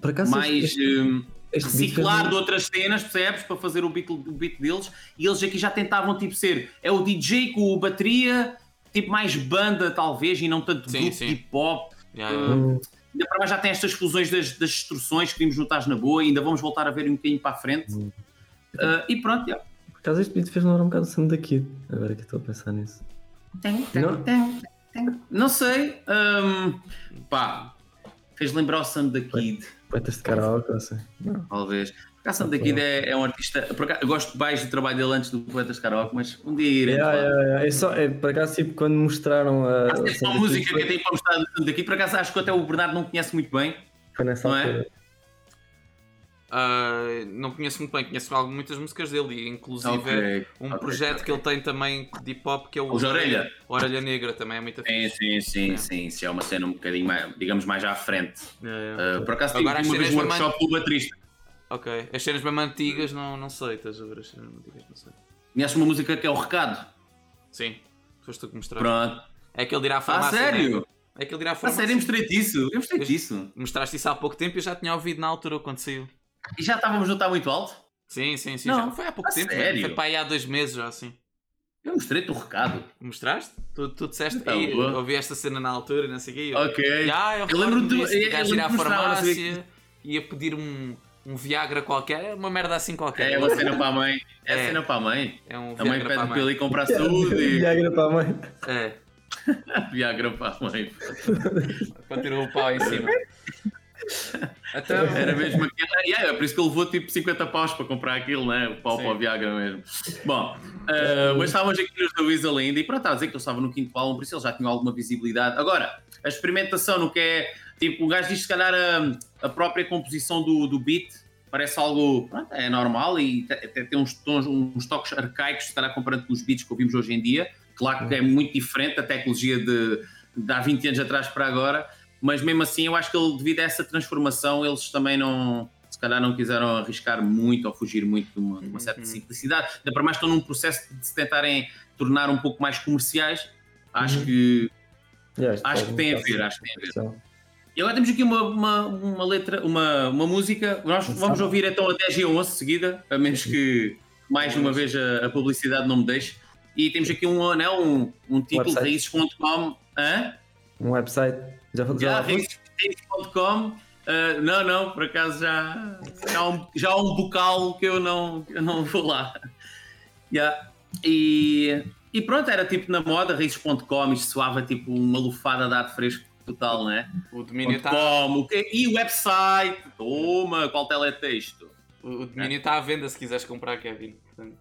por acaso, mais este- beat reciclar de outras cenas, percebes? Para fazer o beat, o beat deles. E eles aqui já tentavam tipo ser. É o DJ com o bateria, tipo mais banda talvez, e não tanto Sim, grupo sim. de hip hop. Já. Hum, Ainda para mais já tem estas fusões das, das instruções que vimos no Tás na Boa, ainda vamos voltar a ver um bocadinho para a frente. Hum. Ah, e pronto, já. por acaso este beat fez lembrar um bocado o Sam da Kid. Agora que estou a pensar nisso. Não? Não sei. hum, pá, fez lembrar o Sam da Kid, Poetas de karaoke, não sei. Não. talvez. Porque o Sam da Kid é, é um artista. por acaso, eu gosto mais do trabalho dele antes do Poetas de Karaoke, mas um dia iremos Yeah, yeah, yeah. É só, é, por acaso, tipo, quando mostraram a. Há a uma música que eu tenho para mostrar do Sam da Kid, por acaso acho que até o Bernardo não conhece muito bem. Foi nessa Não é? Ah, não conheço muito bem, conheço muitas músicas dele e inclusive Ok, um ok, projeto ok. que ele tem também de hip hop que é o Os Orelha. Orelha Negra também é muito Sim, fixe. sim, sim, É. sim. Isso é uma cena um bocadinho mais, digamos, mais à frente. É, é. Ah, por acaso tive Agora uma as vez um workshop do baterista. Ok, as cenas mesmo antigas não, não sei, estás a ver as cenas antigas, não sei. Conheces uma música que é o Recado? Sim, foste tu que mostraste. Pronto. É aquele de ir à Ah, farmácia. sério? né? É aquele de ir à A farmácia. sério, eu mostrei-te isso. Eu mostrei-te isso. Mostraste isso há pouco tempo e eu já tinha ouvido na altura quando saiu. E já estávamos a estar muito alto? Sim, sim, sim. Não, já foi há pouco a tempo. sério? Foi para aí há dois meses já assim. Eu mostrei-te o recado. Mostraste? Tu, tu disseste aí, boa. ouvi esta cena na altura e não sei o quê. e eu- Ok. Já, eu, Eu lembro recordo-me de- ir à farmácia, ia pedir um, um Viagra qualquer, uma merda assim qualquer. É uma cena para a mãe. É, É. cena para a mãe. É um A mãe pede para a ele comprar saúde e Viagra para a mãe. É, Viagra para a mãe. para ter o pau em cima. Então, Era mesmo aquilo. Yeah, é por isso que ele levou tipo 50 paus para comprar aquilo, né? O pau Sim. para o Viagra mesmo. Bom, ah, mas estávamos aqui nos da Weasel ainda e pronto, a dizer que eu estava no quinto álbum, por isso ele já tinha alguma visibilidade. Agora, a experimentação no que é. Tipo, o gajo diz se calhar a, a própria composição do, do beat parece algo. Pronto, é normal e até tem uns, tons, uns toques arcaicos, se calhar comparando com os beats que ouvimos hoje em dia. Claro que é muito diferente a tecnologia de, de há 20 anos atrás para agora, mas mesmo assim eu acho que ele, devido a essa transformação, eles também não. Se calhar não quiseram arriscar muito ou fugir muito de uma, de uma certa Uhum. simplicidade. Ainda para mais estão num processo de se tentarem tornar um pouco mais comerciais. Acho Uhum. que Yeah, Acho que tem a ver, acho que tem a ver. E agora temos aqui uma, uma, uma letra, uma, uma música. Nós vamos ouvir então a 10 e a 11 seguida, a menos que mais uma vez a, a publicidade não me deixe. E temos aqui um anel, um, um título, raízes.com. Hã? Um website. Já, já, Já, raízes.com. Ah, não, não, por acaso já, já, há um, já há um bocal que eu não, eu não vou lá. Yeah. E, e pronto, era tipo na moda, raízes.com, isto soava tipo uma lufada de ar fresco total, né? O domínio está .com, o quê? E o website, toma, qual teletexto? o domínio tá à venda se quiseres comprar, Kevin. Portanto,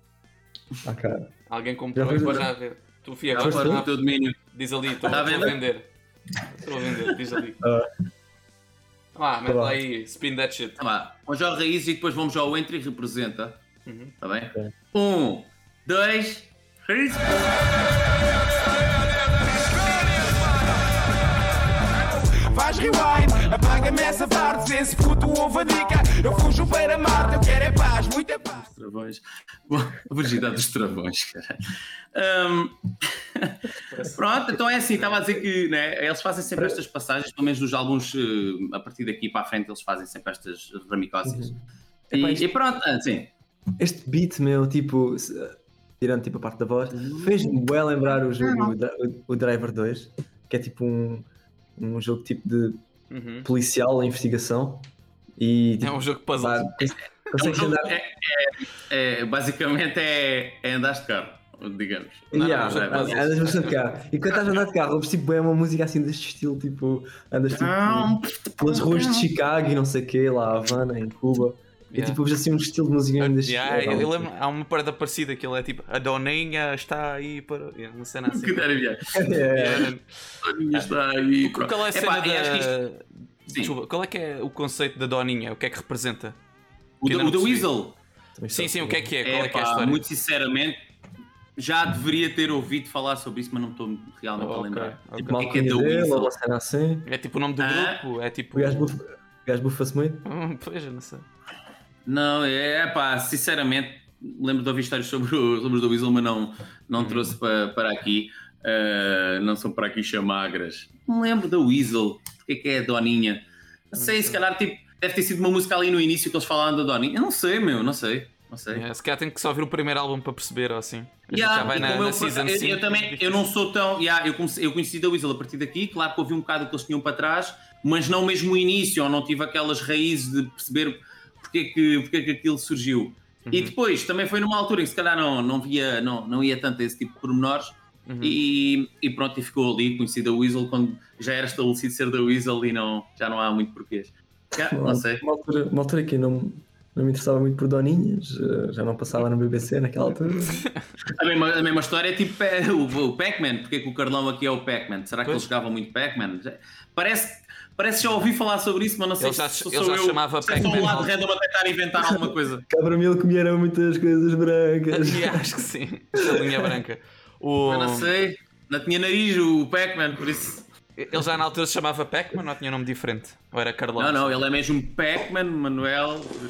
Ah, cara. alguém comprou Já e já. já vê. Tu, Fia, agora está- o teu domínio. diz ali, estou Tá a venda? vender. Estou a vender, diz ali. Ah. Ah, mete Tá lá aí, spin that shit. Tá lá, vamos ao raízes e depois vamos ao entry representa. Uhum. Tá bem? Ok. Um, dois, três. Faz rewind, apaga-me essa parte. Esse puto ouve a dica, eu fujo para Marte. Eu quero é paz, muita paz. Travões. Bom, a virgindade dos travões, cara. Ahm, Pronto, então é assim, estava a dizer que né, eles fazem sempre estas passagens, pelo menos nos álbuns, eh, a partir daqui para a frente, eles fazem sempre estas ramicócias. E, Epá, e pronto, ah, sim. Este beat, meu, tipo, se- tirando tipo a parte da voz, fez-me bem lembrar o jogo, o- o Driver 2, que é tipo um, um jogo tipo de Uhum. policial, investigação. E É tipo, um jogo puzzle. pá, É um jogo- andar. é- é- é- basicamente é, é andar de carro, digamos. Não, Yeah, não, andas- bastante de carro. E quando estás a andar de carro, ouves tipo bem uma música assim deste estilo, tipo, andas tipo Ah, pelas ruas de Chicago e não sei o quê, lá Havana, em Cuba. Yeah. tipo, ouves assim um estilo de música mesmo deste Yeah, estilo. eu lembro, há uma parada parecida que ele é tipo a Doninha está aí para. Yeah, uma cena assim. É, Yeah. Doninha está aí. Qual é a cena da. Desculpa, qual é que é o conceito da Doninha? O que é que representa? O Que da, ainda o da. Weasel. Sim, sim, o que é que é? Qual é, É, que é a história? muito sinceramente, já deveria ter ouvido falar sobre isso, mas não estou realmente a lembrar. Tipo, o que é é da Weasel? assim. É tipo o nome do Ah. grupo? É tipo. O gajo bufa-se muito. Pois, eu não sei. Não, é pá, sinceramente, lembro de ouvir histórias sobre, o, sobre os da Weasel, mas não, não trouxe para, para aqui. Uh, não são para aqui chamagras. Não lembro da Weasel, porque é que é a Doninha. Não sei, se calhar tipo, deve ter sido uma música ali no início que eles falaram da Doninha. Eu não sei, meu, não sei. Não sei. É, se calhar tem que só ouvir o primeiro álbum para perceber ou assim. Yeah, já vai na, como na eu, season eu, eu 5, também eu não sou tão. yeah, eu, comecei- eu conheci da Weasel a partir daqui, claro que ouvi um bocado o que eles tinham para trás, mas não mesmo o início, ou não tive aquelas raízes de perceber porque é que, porque é que aquilo surgiu. E depois também foi numa altura em que se calhar não, não via, não, não ia tanto a esse tipo de pormenores. E, e pronto, e ficou ali conhecido a Weasel quando já era estabelecido ser da Weasel e não, já não há muito porquês. Já, não sei. Uma altura, uma altura que eu não, não me interessava muito por Doninhas, já não passava na BBC naquela altura. A mesma, a mesma história é tipo o, o Pac-Man. Porque é que o Carlão aqui é o Pac-Man? Será que Pois. ele jogava muito Pac-Man? Parece, parece que já ouvi falar sobre isso, mas não sei Ele já- se ele sou já eu. chamava se é só um lado random a tentar inventar alguma coisa. Cabra Mil comia muitas coisas brancas. Yeah, acho que sim. A linha branca. O... Eu não sei. Não tinha nariz o Pac-Man, por isso. Ele já na altura se chamava Pac-Man ou tinha nome diferente? Ou era Carlão? Não, não, ele é mesmo Pac-Man, Manuel.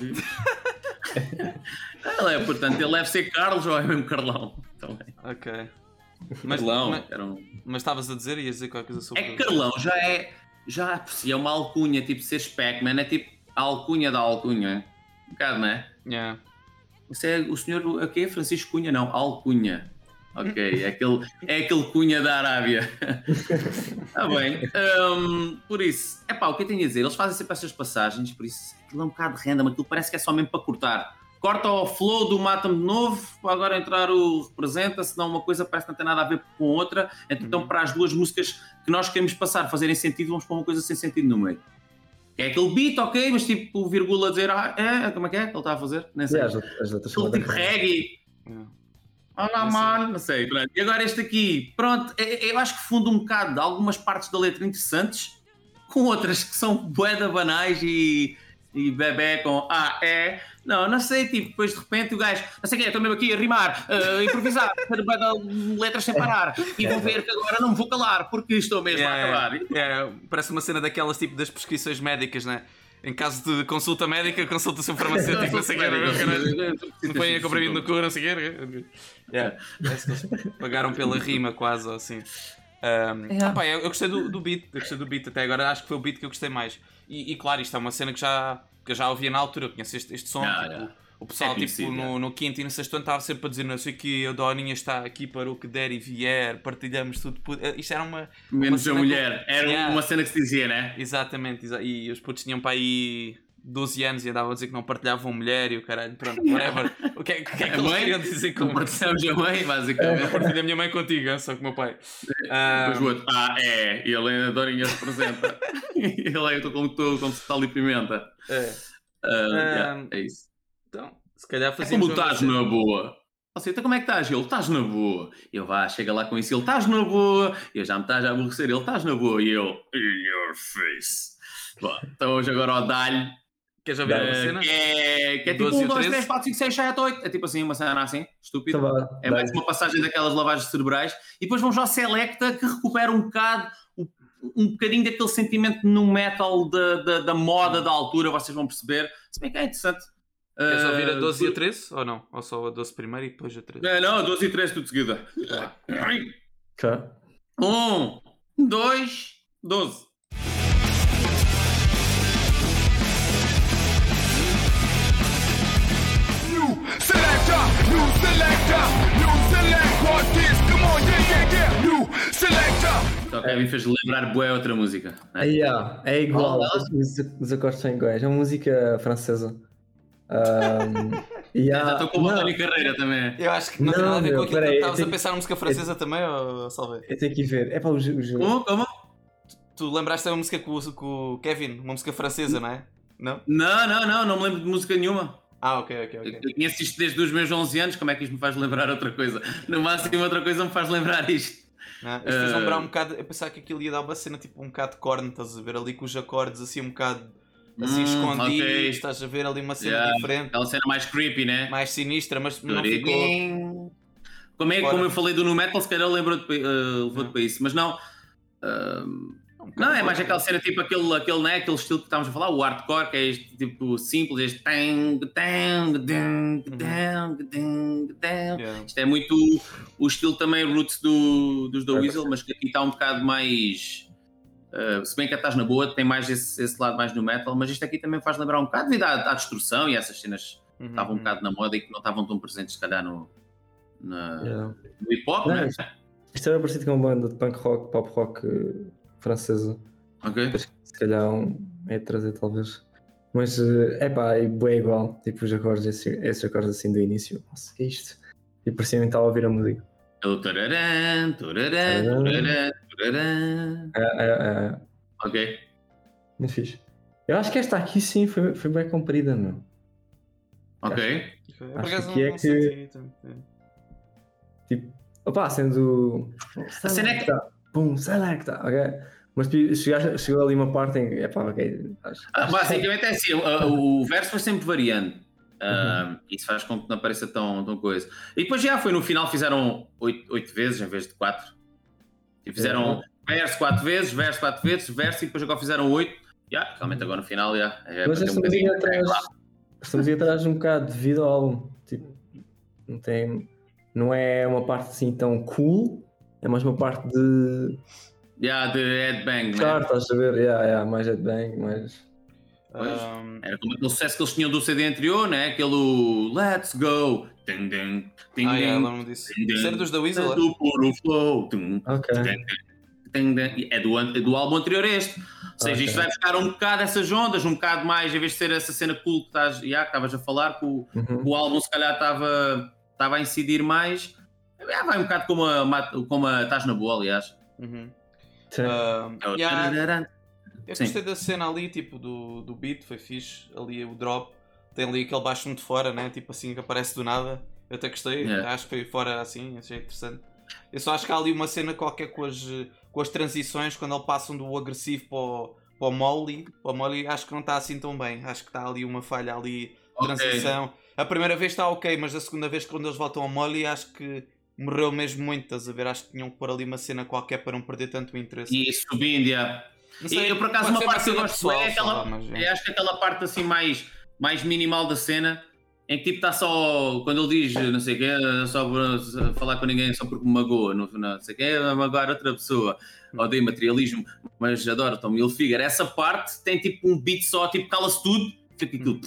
ele é, portanto, ele deve ser Carlos ou é mesmo Carlão? Também. Ok. Mas, Carlão, mas, um- mas estavas a dizer, ias dizer qualquer coisa sobre É que Carlão já é. Já por si é uma alcunha, tipo seres Pac-Man, é tipo a alcunha da alcunha. Um bocado, não é? Yeah. Isso é o senhor, o quê? Francisco Cunha? Não, Alcunha. Ok, é aquele, é aquele Cunha da Arábia. Está bem. Hum, por isso, é pá, o que eu tenho a dizer? Eles fazem sempre estas passagens, por isso aquilo é um bocado random, aquilo parece que é só mesmo para cortar. Corta o flow do Mata-me de novo, para agora entrar o Representa, senão uma coisa parece que não tem nada a ver com outra. Então, para as duas músicas que nós queremos passar, fazerem sentido, vamos pôr uma coisa sem sentido no meio. É aquele beat, ok, mas tipo, vírgula dizer, ah, é, como é que é que ele está a fazer? Nem sei. Yeah, as outras- as Aquele tipo reggae. Olá, Não sei. mano. Não sei. pronto. E agora este aqui. Pronto, é- é- eu acho que fundo um bocado de algumas partes da letra interessantes com outras que são boeda banais e, e bebê com ah, é. Não, não sei, tipo, depois de repente o gajo, não sei o quê, estou mesmo aqui a rimar, a improvisar, de letras sem parar e vão ver que agora não me vou calar porque estou mesmo a Yeah, acabar. yeah. Parece uma cena daquelas tipo das prescrições médicas, né? Em caso de consulta médica, consulta o seu farmacêutico, não sei o quê. Não põe a comprimido no cu, não sei o quê. Yeah. Parece que eles pagaram pela rima quase ou assim. Um, ah, pá, eu, eu gostei do, do beat, eu gostei do beat até agora, acho que foi o beat que eu gostei mais. E, e claro, isto é uma cena que já, que eu já ouvia na altura, eu conheço este, este som, Yeah, tipo, yeah. o pessoal, É tipo, no, no quinto e no sexto ano estava sempre a dizer, não sei o que, a Doninha está aqui para o que der e vier, partilhamos tudo. eh, Isto era uma. Menos uma a mulher. que- Era Yeah. uma cena que se dizia, né? Exatamente, exa- e os putos tinham para aí 12 anos e andavam a dizer que não partilhavam mulher e o caralho, pronto, whatever. O que é, o que, é que A eles queriam dizer com partilhamos a mãe, Eu basicamente. partilho a minha mãe contigo, só com o meu pai. Ah, Depois o outro, ah, é, e ele ainda Dorinha representa. ele é, eu como tu, como sal e pimenta. é. Ah, yeah, é isso. Então, se calhar É fazíamos. como uma estás na boa. Você, então como é que estás? Ele, estás na boa. Eu vá, chega lá com isso, ele, estás na boa. Eu já me estás a aborrecer, ele, estás na boa. E eu, in your face. Bom, então hoje agora ao dalho. Queres ouvir uma cena? que é, que é tipo 12 e 1, 2, 13? 3, 4, 5, 6, 7, 8. É tipo assim, uma cena assim, estúpido. Então vá, É mais uma passagem daquelas lavagens cerebrais. E depois vamos ao Selecta, que recupera um bocado, um bocadinho daquele sentimento no metal da, da, da moda da altura, vocês vão perceber. Se bem que é interessante. Queres Ah, ouvir a 12 e a 13? Ou não? Ou só a 12 primeiro e depois a 13? É, não, 12 e 13 tudo de seguida. Cá. Um, dois, 12. Yeah, yeah, yeah. Então, Kevin fez lembrar bué outra música. né? Aí, ah, é igual, Qual os, acordes são iguais. É uma música francesa. Um, e Já há- estou com o Tony Carreira também. Eu acho que não, tem Não, nada a ver meu, com aquilo que eu estavas a tenho- pensar na música francesa também, ou Salve? Eu tenho que ir ver. É para o jogo. Como? Como? Tu lembraste da música com, o- com o Kevin? Uma música francesa, não é? Não? Não, não, não, não me lembro de música nenhuma. Ah, ok, ok, ok. Eu conheço isto desde os meus 11 anos, como é que isto me faz lembrar outra coisa? No máximo, outra coisa me faz lembrar isto. Ah, isto fez Eh, lembrar um bocado. Eu pensava que aquilo ia dar uma cena tipo um bocado de corno, estás a ver ali com os acordes assim um bocado assim Hum, escondidos, ok. estás a ver ali uma cena Yeah. diferente, Aquela cena mais creepy, né? mais sinistra, mas não ficou. Como, é, Fora. como eu falei do Nu Metal, se calhar levou-te para, uh, levou-te para isso, mas não. ah, não, é mais aquela cena tipo aquele, aquele, né, aquele estilo que estávamos a falar, o hardcore, que é este tipo simples, este tang, tang, dang, dang, dang, dang. Yeah. Isto é muito o estilo também roots do, dos The Weasel, mas que aqui está um bocado mais. uh, se bem que a estás na boa, tem mais esse, esse lado mais no metal, mas isto aqui também faz lembrar um bocado devido à, à destruição e essas cenas que Uhum, estavam um uhum. bocado na moda e que não estavam tão presentes, se calhar, no, na- Yeah. no hip hop, Não, né? isto- Isto era parecido com uma banda de punk rock, pop rock eh, francesa. Ok. Se calhar um, é trazer talvez. Mas é pá, é bué igual. Tipo os acordes, esses, esses acordes assim do início. Nossa, que é isto? E parecia que estava a ouvir a música. É o tararam, tararam, tararam, tararam. É, é, é, Ok. muito fixe. Eu acho que esta aqui sim foi, foi bem comprida, meu. Ok. Acho acaso, que é não que-. Tipo, opá, sendo. A cena é que- Selecta, Pum, selecta, ok? Mas chegaste- chegou ali uma parte em que, epá, ok. Acho, acho que- basicamente é assim, o, o verso foi sempre variando. Ah, Uhum. Isso faz com que não pareça tão, tão coisa. E depois já foi no final, fizeram oito, oito vezes em vez de quatro. E fizeram verso quatro vezes, verso quatro vezes, verso e depois agora fizeram oito. Já, realmente agora no final já. é Mas para ter esta um bocadinho. atrás. Esta música atrás um bocado devido ao álbum. Tipo, não tem. Não é uma parte assim tão cool, é mais uma parte de. Já, de headbang, né? Claro, estás a ver? Yeah, yeah, mais headbang, mais. Pois. Ahm, Era como aquele sucesso que eles tinham do CD anterior, né? Aquele Let's Go. Ding, ding, ding, ah, yeah, ding, lembro-me disso. ding, era ding. dos da Weasel, é? Do puro flow. Ok. ding, ding, ding. É do, é do álbum anterior a este. Ou seja, Ok. isto vai buscar um bocado essas ondas, um bocado mais, em vez de ser essa cena cool que estás, já, que estavas a falar, que o, Uhum. o álbum se calhar estava estava a incidir mais. É, vai um bocado como a, como a Estás na Boa, aliás. Uhum. É o yeah, tararara. Eu Sim. gostei da cena ali, tipo, do, do beat, foi fixe. Ali o drop, tem ali aquele baixo muito fora, né? Tipo assim, que aparece do nada. Eu até gostei, Yeah. acho que foi fora assim, achei interessante. Eu só acho que há ali uma cena qualquer com as, com as transições, quando ele passam do agressivo para o, para o molly. Para o molly, acho que não está assim tão bem. Acho que está ali uma falha ali, Ok. transição. A primeira vez está ok, mas a segunda vez, quando eles voltam ao molly, acho que morreu mesmo muito, estás a ver? Acho que tinham que pôr ali uma cena qualquer para não perder tanto o interesse. E subindo. Não E eu, por acaso, uma parte que eu gosto pessoal é aquela. é. Acho que aquela parte assim mais, mais minimal da cena, em que tipo está só. Quando ele diz não sei o quê, só falar com ninguém só porque me magoa, não, não sei o quê, magoar outra pessoa. Odeio materialismo, mas adoro Tom Hilfiger. Essa parte tem tipo um beat só, tipo cala-se tudo, fica aquilo.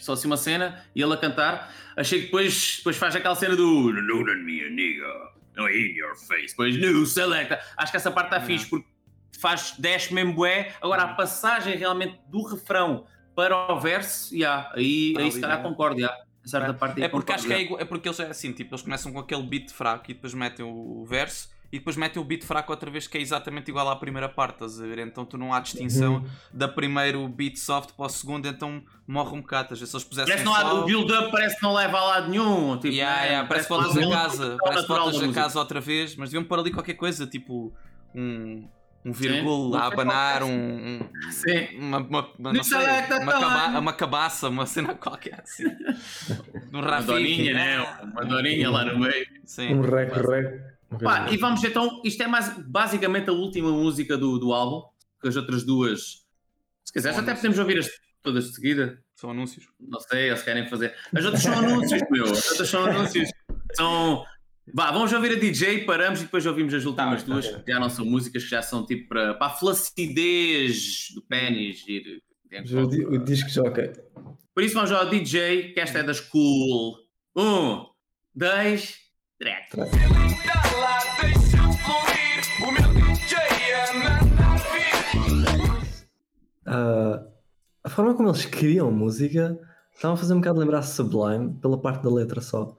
só assim uma cena e ele a cantar. Achei que depois, depois faz aquela cena do at me, nigga, no in your face. Depois, new selecta. Acho que essa parte está fixe porque faz, desce mesmo bué. Agora a passagem realmente do refrão para o verso, yeah, aí, aí se calhar concordo, yeah. Certa parte É porque acho que concordo, é, igual- é porque eles é assim, tipo, eles começam com aquele beat fraco e depois metem o verso e depois metem o beat fraco outra vez que é exatamente igual à primeira parte, estás a ver? Então tu não há distinção Uhum. da primeiro beat soft para o segundo, então morre um bocado. Às vezes se eles pusessem Parece que não há, o build-up parece que não leva a lado nenhum. Tipo, Yeah, né? yeah, parece que voltas a casa, parece que voltas a casa outra vez, mas deviam pôr ali qualquer coisa, tipo um, um a abanar, um, um- Sim. uma, uma, uma, sei, uma, caba- uma cabaça, uma cena qualquer assim. Um Uma doninha, né? Uma doninha lá no meio. Sim. Um rec, assim. e vamos então, isto é mais basicamente a última música do, do álbum, que as outras duas, se quiseres, até podemos ouvir as todas de seguida. São anúncios. Não sei, eles querem fazer. As outras são anúncios, meu. As outras são anúncios. São. Vá, vamos ouvir a DJ, paramos e depois ouvimos as últimas Tá bem, duas, que já não são músicas, que já são tipo para, para a flacidez do pênis. ir. O, o disco jockey. Por isso vamos ao DJ, que esta é das cool. Um, dois, é. Ah, a forma como eles criam música estava a fazer um bocado lembrar Sublime pela parte da letra só.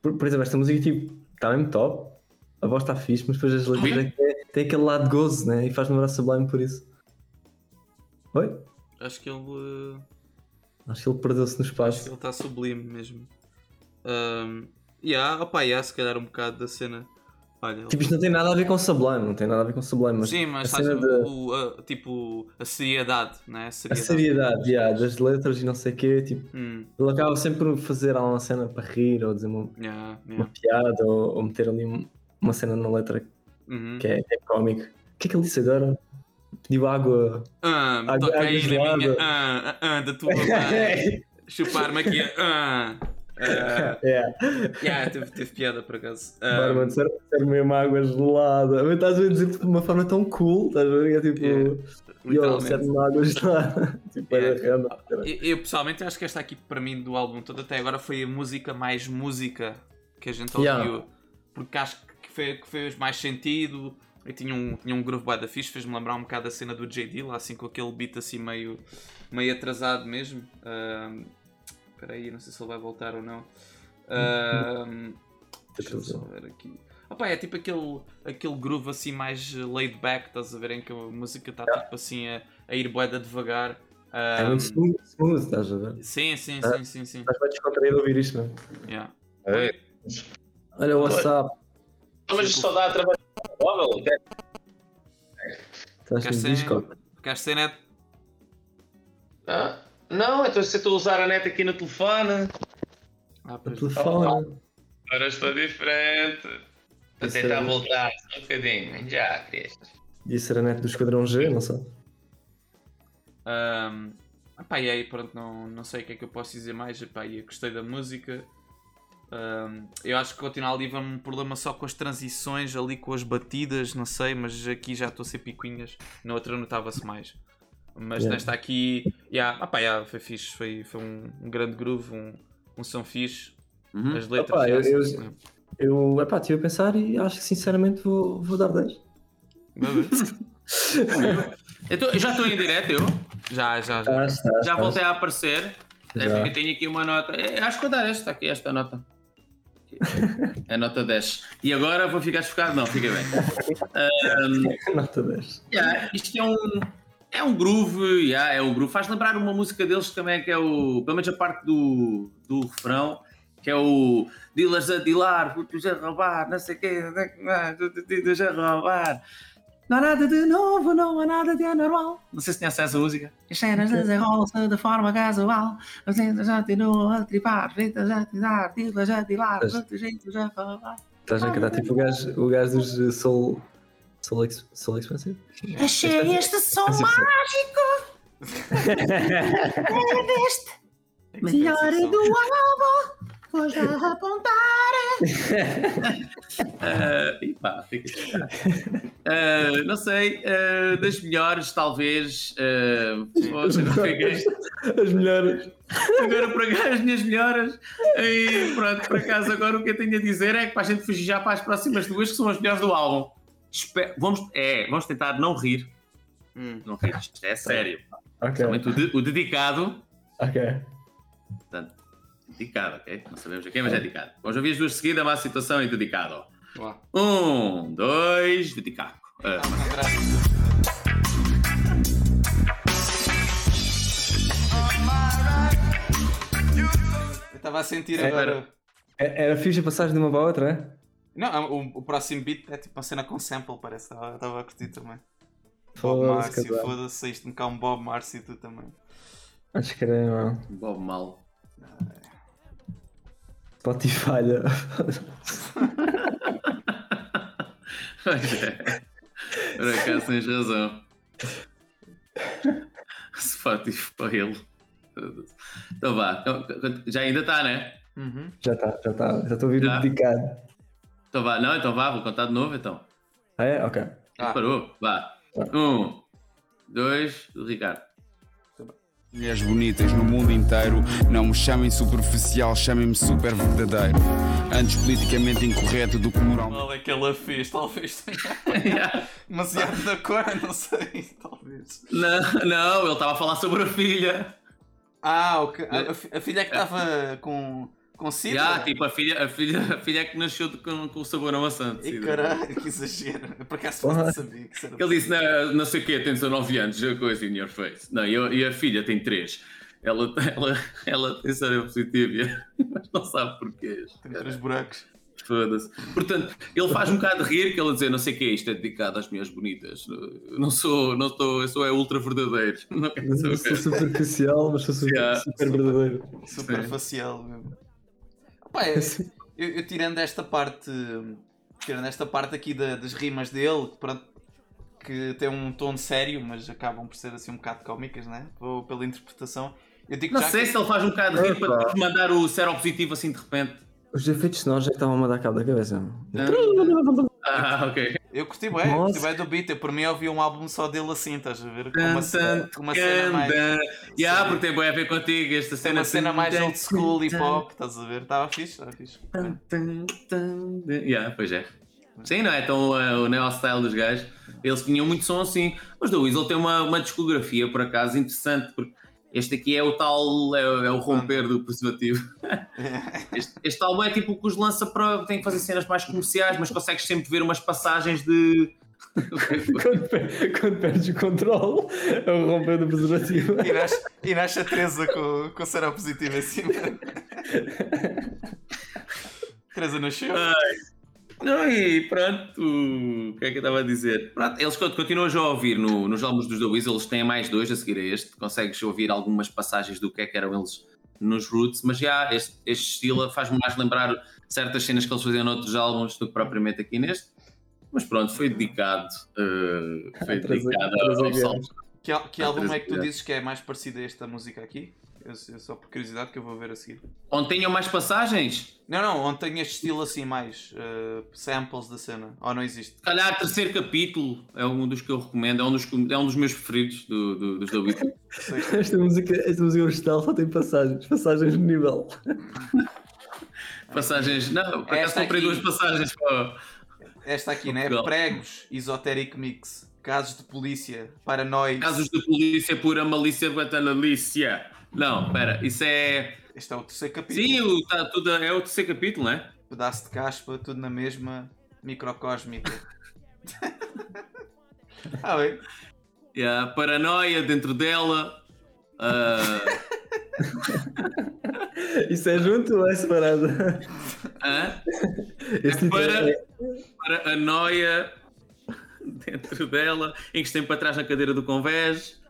Por, por exemplo, esta música tipo, está mesmo top, a voz está fixe, mas depois as letras é que é- tem aquele lado de gozo, né? E faz lembrar Sublime por isso. Oi? Acho que ele. uh, Acho que ele perdeu-se no Acho que espaço. ele está sublime mesmo. Um, yeah, opa, yeah, se calhar um bocado da cena. Olha, Tipo, isto não tem nada a ver com Sublime, não tem nada a ver com Sublime, mas, Sim, mas a cena de- o, a, tipo a seriedade, né? A a seriedade. seriedade yeah, das letras e não sei o quê, tipo, Hum, ele acaba sempre por fazer alguma cena para rir ou dizer uma, yeah, uma yeah. piada ou, ou meter ali um- uma cena na letra Uhum. que é, é cómico. O que é que ele disse agora? Pediu água. Ah, Água- toca aí água na minha. Ah, ah, da tua. Chupar-me aqui. Ah, ah. é, yeah, teve, teve piada por acaso. Ah, Barman, ser, ser mesmo água gelada. Mas estás a dizer tipo, de uma forma tão cool, estás a ver? É tipo, Yeah, literalmente. serve-me água gelada. tipo, Yeah. é. Eu, eu, pessoalmente acho que esta aqui para mim do álbum todo até agora foi a música mais música que a gente ouviu. Yeah. Porque acho que, foi, que fez mais sentido. E tinha um, tinha um groove bué da fixe, fez-me lembrar um bocado a cena do JD, lá assim com aquele beat assim meio, meio atrasado mesmo. Espera aí, não sei se ele vai voltar ou não. Ahm, Deixa-me só ver aqui. Opa, é tipo aquele, aquele groove assim mais laid back, estás a ver? Em que a música está tipo assim a, a ir boeda devagar. É Ahm, muito smooth, smooth, estás a ver? Sim, sim, Ah. sim, sim, sim. Estás bem descontraído a ouvir isto, não Yeah. Olha o WhatsApp. Mas isto só dá através do móvel. Estás no Discord. Queres ser net? Ah, não, então se eu estou a usar a net aqui no telefone. Ah, O pois. telefone. Agora estou diferente. Vou tentar é- voltar só um bocadinho. Já, Cristo. Disse era a net do Esquadrão G, não sei. Ahm, epá, e aí, pronto, não, não sei o que é que eu posso dizer mais. Epá, e eu gostei da música. Ahm, eu acho que continua ali um problema só com as transições, ali com as batidas, não sei, mas aqui já estou a ser picuinhas. Na outra notava-se mais. Mas Yeah. nesta aqui, yeah, epá, yeah, foi fixe, foi, foi um, um grande groove, um, um som fixe. Uhum. As letras Opa, eu- são- eu- yeah. Eu, epá, estive a pensar e acho que sinceramente vou, vou dar 10. Vai ver. Eu, tô- eu já estou em direto, eu. Já, já, já. Ah, está, Já está. voltei a aparecer. É porque eu tenho aqui uma nota. É, acho que vou dar esta aqui, esta nota. É a nota 10. E agora vou ficar chocado? Não, fica bem. Ahm, Nota 10. yeah, isto é um. É um groove, yeah, é um groove. Faz lembrar uma música deles também, que é o. Pelo menos a parte do, do refrão, que é o Dealers a dealar, putos a roubar, não sei o quê, putos a roubar. Não há nada de novo, não há nada de anormal. Não sei se conhece essa música. As cenas desenrolam-se de forma casual. As cenas já continuam a tripar, jeitas a tirar, dealers a dealar, Mas- putos jeitos a roubar. Estás a cantar tipo o gajo, o gajo dos Soul. Soul, Ex- Soul Expensive? Achei este som mágico! É deste melhor Sim, do álbum! Vou já apontar! Ah, e pá, fica Ah, Não sei, ah, das melhores, talvez. poxa, não fiquei- As melhores. Agora para cá as minhas melhoras. E pronto, por acaso agora o que eu tenho a dizer é que para a gente fugir já para as próximas duas, que são as melhores do álbum. Espe- Vamos, é, vamos tentar não rir. Hum. Não rir, isto é sério. Ok. Principalmente o, de- o dedicado. Ok. Portanto, dedicado, ok? Não sabemos a quem, mas é dedicado. Vamos ouvir as duas seguidas, má situação e dedicado. Vá. Um, dois, dedicado. Ah, Eu estava a sentir É, agora. É- Era fixe a passagem de uma para a outra, é? Não, o, o próximo beat é tipo uma cena com sample, parece. Estava estava a curtir também. Bob Foda-se, Marcy, foda-se, saíste-me cá um Bob Marcy tu também. Acho que era, mano. Bob Mal. Spotify. Pois é. Por acaso tens razão. Spotify ele. Então vá. Então, Já ainda está, né? Uhum. Já está, já está. Já estou a ouvir o dedicado. Então vá. Não, então vá, vou contar de novo então. Ah, é? Ok. Ah. Parou? Vá. Um, dois, do Ricardo. Mulheres bonitas no mundo inteiro, não me chamem superficial, chamem-me super verdadeiro. Antes politicamente incorreto do que moral. Qual é que ela fez? Talvez tenha demasiado da cor, não sei. Talvez. Não, não, ele estava a falar sobre a filha. Ah, ok. A, a filha é que estava com, com sida? Já, tipo, a filha, a, filha, a filha é que nasceu com, com o sabor a maçã. E caralho, que exagero. Eu por acaso não sabia que era Ele disse, não, não sei o quê, tem 19 anos, a coisa in your face. Não, e, a- e a filha tem 3. Ela, ela, ela tem sério positivo, mas não sabe porquê. Tem três buracos. Foda-se. Portanto, ele faz um bocado de rir que ele dizer, não sei o que isto é dedicado às minhas bonitas. Eu Não sou, não estou, eu sou é ultra verdadeiro. Não eu saber. sou superficial, mas sou super, Yeah. super verdadeiro. Super facial mesmo. Pá, é- eu, eu tirando esta parte. Tirando esta parte aqui da- das rimas dele, que, pronto, que tem um tom sério, mas acabam por ser assim um bocado cómicas, né? Ou pela interpretação. Eu digo Não já sei que- se ele faz um bocado de rir para te mandar o seropositivo assim de repente. Os efeitos sonoros já estavam a dar cabo da cabeça. Ah, ok. Eu curti bem, eu curti bem do beat. Eu por mim ouvi um álbum só dele assim, estás a ver? Com uma, cena- com uma cena mais. Yeah, porque tem bem a ver contigo esta Tem cena. uma cena mais assim, old school hip hop, estás a ver? Estava fixe, estava fixe. Yeah, pois é. Sim, não é tão uh, o neo-style dos gajos. Eles tinham muito som assim. Mas o Weasel tem uma, uma discografia, por acaso, interessante, porque este aqui é o tal, é, o- é o romper do preservativo. Este, este álbum é tipo o que os lança para. tem que fazer cenas mais comerciais, mas consegues sempre ver umas passagens de. quando, quando perdes o controle, é o romper do preservativo. E nasce, e nasce a Teresa com, com seropositivo em cima. Teresa nasceu. Não, e pronto, o que é que eu estava a dizer? Pronto, eles con- continuam já a ouvir no- nos álbuns dos The eles têm mais dois a seguir a este, consegues ouvir algumas passagens do que é que eram eles nos Roots, mas já este, este estilo faz-me mais lembrar certas cenas que eles faziam noutros álbuns do que propriamente aqui neste. Mas pronto, foi dedicado, eh, foi dedicado ao. Salmo. Que, que álbum é que tu dizes que é mais parecido a esta música aqui? Eu, eu só por curiosidade que eu vou ver a seguir. Onde tenham mais passagens? Não, não, onde tem este estilo assim mais eh, samples da cena. Ou não existe? Se calhar terceiro capítulo é um dos que eu recomendo, é um dos, que- é um dos meus preferidos do, do- dos. Esta música, esta música original só tem passagens, passagens no nível. Passagens, não, por acaso Esta comprei duas passagens para. Esta aqui, né? Pregos, Esoteric Mix, Casos de Polícia, Paranoia. Casos de polícia pura malícia batalícia. Não, espera, isso é. Este é o terceiro capítulo. Sim, o, tá, tudo, é o terceiro capítulo, não é? Pedaço de caspa, tudo na mesma microcósmica. ah, bem. E a paranoia dentro dela. ah, Isso é junto ou é separado? hã? Este título para- é- para a noia dentro dela, em que se tem para trás na cadeira do convés,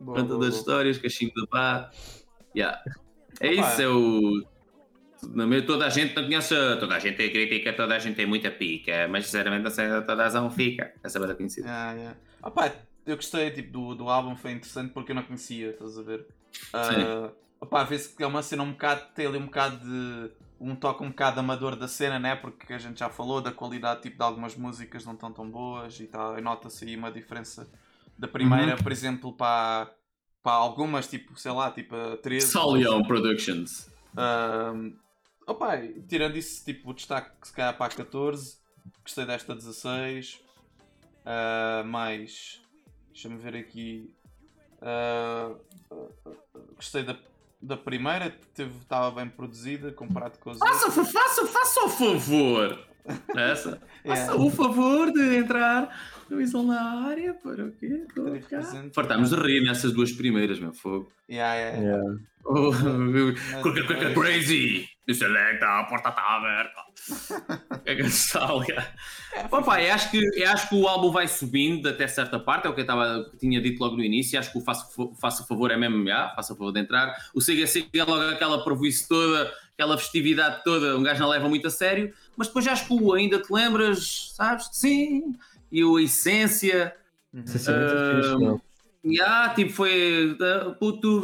Boa, conta boa, das boa. histórias, cachimbo da pá. Yeah. É Opa. isso, é o. Minha- Toda a gente não conhece, toda a gente tem crítica, toda a gente tem muita pica, mas sinceramente não sei, toda a razão fica. Essa banda conhecida. Ah, yeah. Ah, pá, eu gostei tipo, do, do álbum, foi interessante porque eu não conhecia, estás a ver? Ah, opá, vê-se que é uma cena um bocado, tem ali um bocado de. um toque um bocado amador da cena, né? Porque a gente já falou da qualidade tipo, de algumas músicas não estão tão boas e tal, e nota-se aí uma diferença da primeira, por exemplo, para, pá, algumas, tipo, sei lá, tipo a 13. Solion Productions. Ahm, opa, tirando isso, tipo, o destaque se calhar para a 14, gostei desta 16, ah, mais, deixa-me ver aqui, ah, gostei da, da primeira, estava bem produzida comparado com as Faça, outras. faça, faça o favor. Essa. Faça o favor de entrar no Weasel na área para o quê? Fartámos de rir nessas duas primeiras, meu fogo. Yeah, yeah, Yeah. Quick, crazy! Selecta, a porta está aberta. É que nostalgia. Opa, eu acho, que, eu acho que o álbum vai subindo até certa parte, é o que eu tava, que tinha dito logo no início. Acho que o Faça, faça Favor é mesmo, já, faça favor de entrar. O Siga Siga é logo aquela provice toda, aquela festividade toda, um gajo não leva muito a sério. Mas depois acho que o Ainda Te Lembras, sabes? Sim. E o Essência. Ah, Ya, tipo, foi. Puto.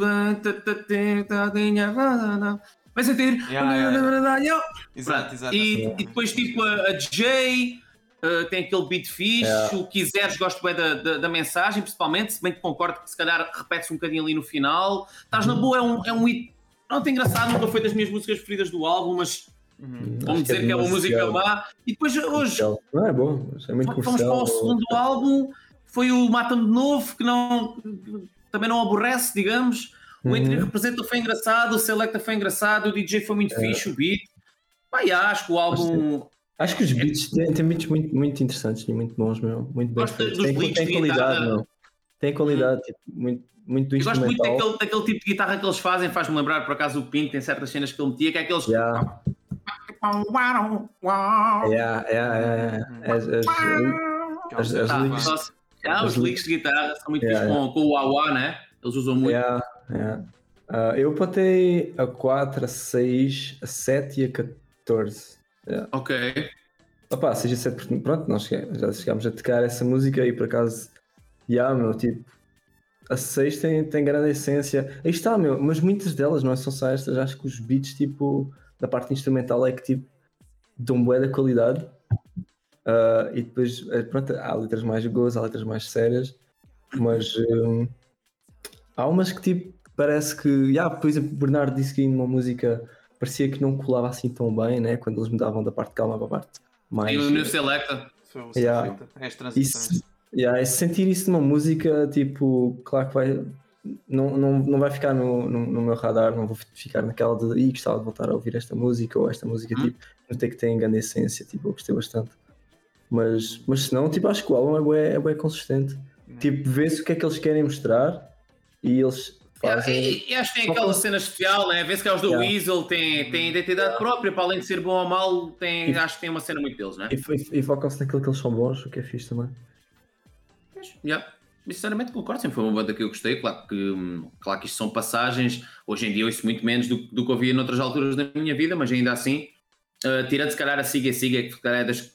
Vai sentir. Ya, ya. Yo. Exato, exato. E, e depois, tipo, a, a Jay. uh, tem aquele beat fixe, Ya. o quiseres, gosto bem da, da, da mensagem, principalmente, se bem que concordo que se calhar repete-se um bocadinho ali no final. Estás na boa, é um, é um hit, não tem engraçado, nunca foi das minhas músicas preferidas do álbum, mas vamos Acho dizer que é uma música má. E depois hoje. Não é bom, é muito Vamos comercial. para o segundo álbum, foi o Mata-me de Novo, que não, também não aborrece, digamos. O Uhum. Entre Representa foi engraçado, o Selecta foi engraçado, o DJ foi muito É. fixe, o beat. Já, acho que o álbum. Acho que os beats têm, têm beats muito, muito interessantes e muito bons, meu. Muito bem Gosto feitos. dos Tem, tem de qualidade, guitarra. meu. Tem qualidade, tipo, muito, muito do Eu gosto muito daquele, daquele tipo de guitarra que eles fazem, faz-me lembrar por acaso o Pinto, tem certas cenas que ele metia, que é aqueles. Yeah. Yeah, yeah, yeah, yeah. As, as, as, as, Ah, licks- só- já, os as licks de guitarra são muito Yeah, fixos com, com o Wah né? Eles usam muito. Yeah, yeah. Ah, eu apontei a 4, a 6, a 7 e a 14. Yeah. Ok. Opa, seja 7 porque pronto, nós já chegámos a tocar essa música e por acaso, yeah, meu, tipo, a 6 tem, tem grande essência. Aí está, meu, mas muitas delas, não é só só estas, acho que os beats, tipo, da parte instrumental é que, tipo, dão bué da qualidade. Ah, e depois, eh, pronto, há letras mais goas, há letras mais sérias, mas hum, há umas que, tipo, parece que, yeah, por exemplo, o Bernardo disse que numa música parecia que não colava assim tão bem, né? Quando eles mudavam da parte calma para a parte mais. E o New Selecta. Foi o Yeah. Selecta. É as transições. Isso, yeah, e sentir isso numa música, tipo, claro que vai, não, não, não vai ficar no, no, no meu radar, não vou ficar naquela de Ih, gostava de voltar a ouvir esta música ou esta música, tipo, não tem que ter grande essência, tipo, eu gostei bastante. Mas, mas se não, tipo, acho que o álbum é bué, é bué consistente. Tipo, vê-se o que é que eles querem mostrar e eles fazem. E, e acho que tem aquela cena especial, né? Vê-se que é os do Yeah. Weasel, tem, tem identidade própria, para além de ser bom ou mau, tem, acho que tem uma cena muito deles, né? E, e, e focam-se naquilo que eles são bons, o que é fixe também. Yeah. Sinceramente concordo, sempre foi uma banda que eu gostei, claro que, hum, claro que isto são passagens, hoje em dia eu ouço muito menos do, do que ouvia noutras alturas da minha vida, mas ainda assim, uh, tirando se calhar a Siga Siga, que se calhar é das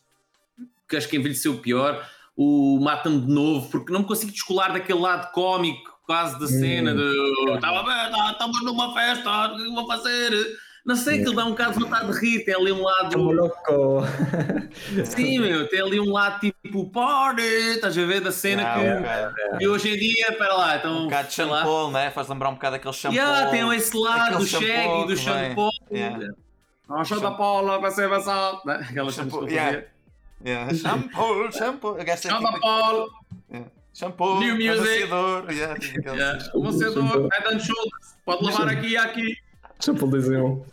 que acho que envelheceu pior, o Mata-me de Novo, porque não me consigo descolar daquele lado cómico quase da cena, de estava bem, tá- estamos numa festa, o que eu vou fazer? Não sei, que ele dá um bocado de vontade de rir, tem ali um lado... Como louco! Sim, meu, tem ali um lado tipo party, estás a ver da cena Ah, que. ok. E hoje em dia, espera lá, então. Um bocado de shampoo, né? Faz lembrar um bocado aquele shampoo. Yeah, tem esse lado do Shaggy, do shampoo. Yeah. Não, show da Paula, vai ser passado. Aquelas cenas que eu yeah. Yeah. Shampoo, shampoo. Eu gastei Yeah. Shampoo, New music. amaciador. Yeah, yeah. o vencedor, head and shoulders, pode levar aqui e aqui. Shampoo desenho.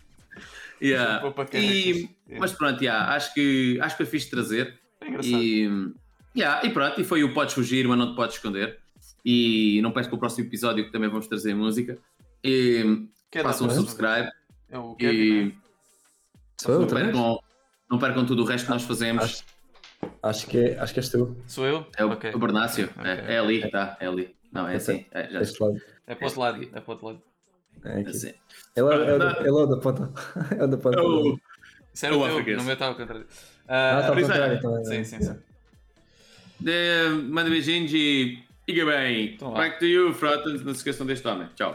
Yeah. Shampoo para E. Yeah. mas pronto, yeah, acho, que, acho que foi fixe de trazer. É engraçado. E, yeah, e pronto, e foi o Podes Fugir, mas não te podes esconder. E não peço que o próximo episódio que também vamos trazer música. E Que é façam um subscribe É o Kevin, e né? Não percam, não percam tudo o resto que nós fazemos. Acho, acho, que, é- acho que és tu. Sou eu? É o, Ok. o Bernácio, Ok. é, é ali, tá? É ali. Não, é assim. É, já Deste lado. É para o outro lado. É para o outro lado. É aqui. assim. É, é, o da- é o da ponta. É o da ponta. Oh, Isso era O teu, africano. no meu estava contra. Ah, está ao por isso é. contrário. então, Sim, é. sim, sim. eh, Manda beijinhos e fica bem. Então. Back to you, Frotans. Não se esqueçam deste homem. Tchau.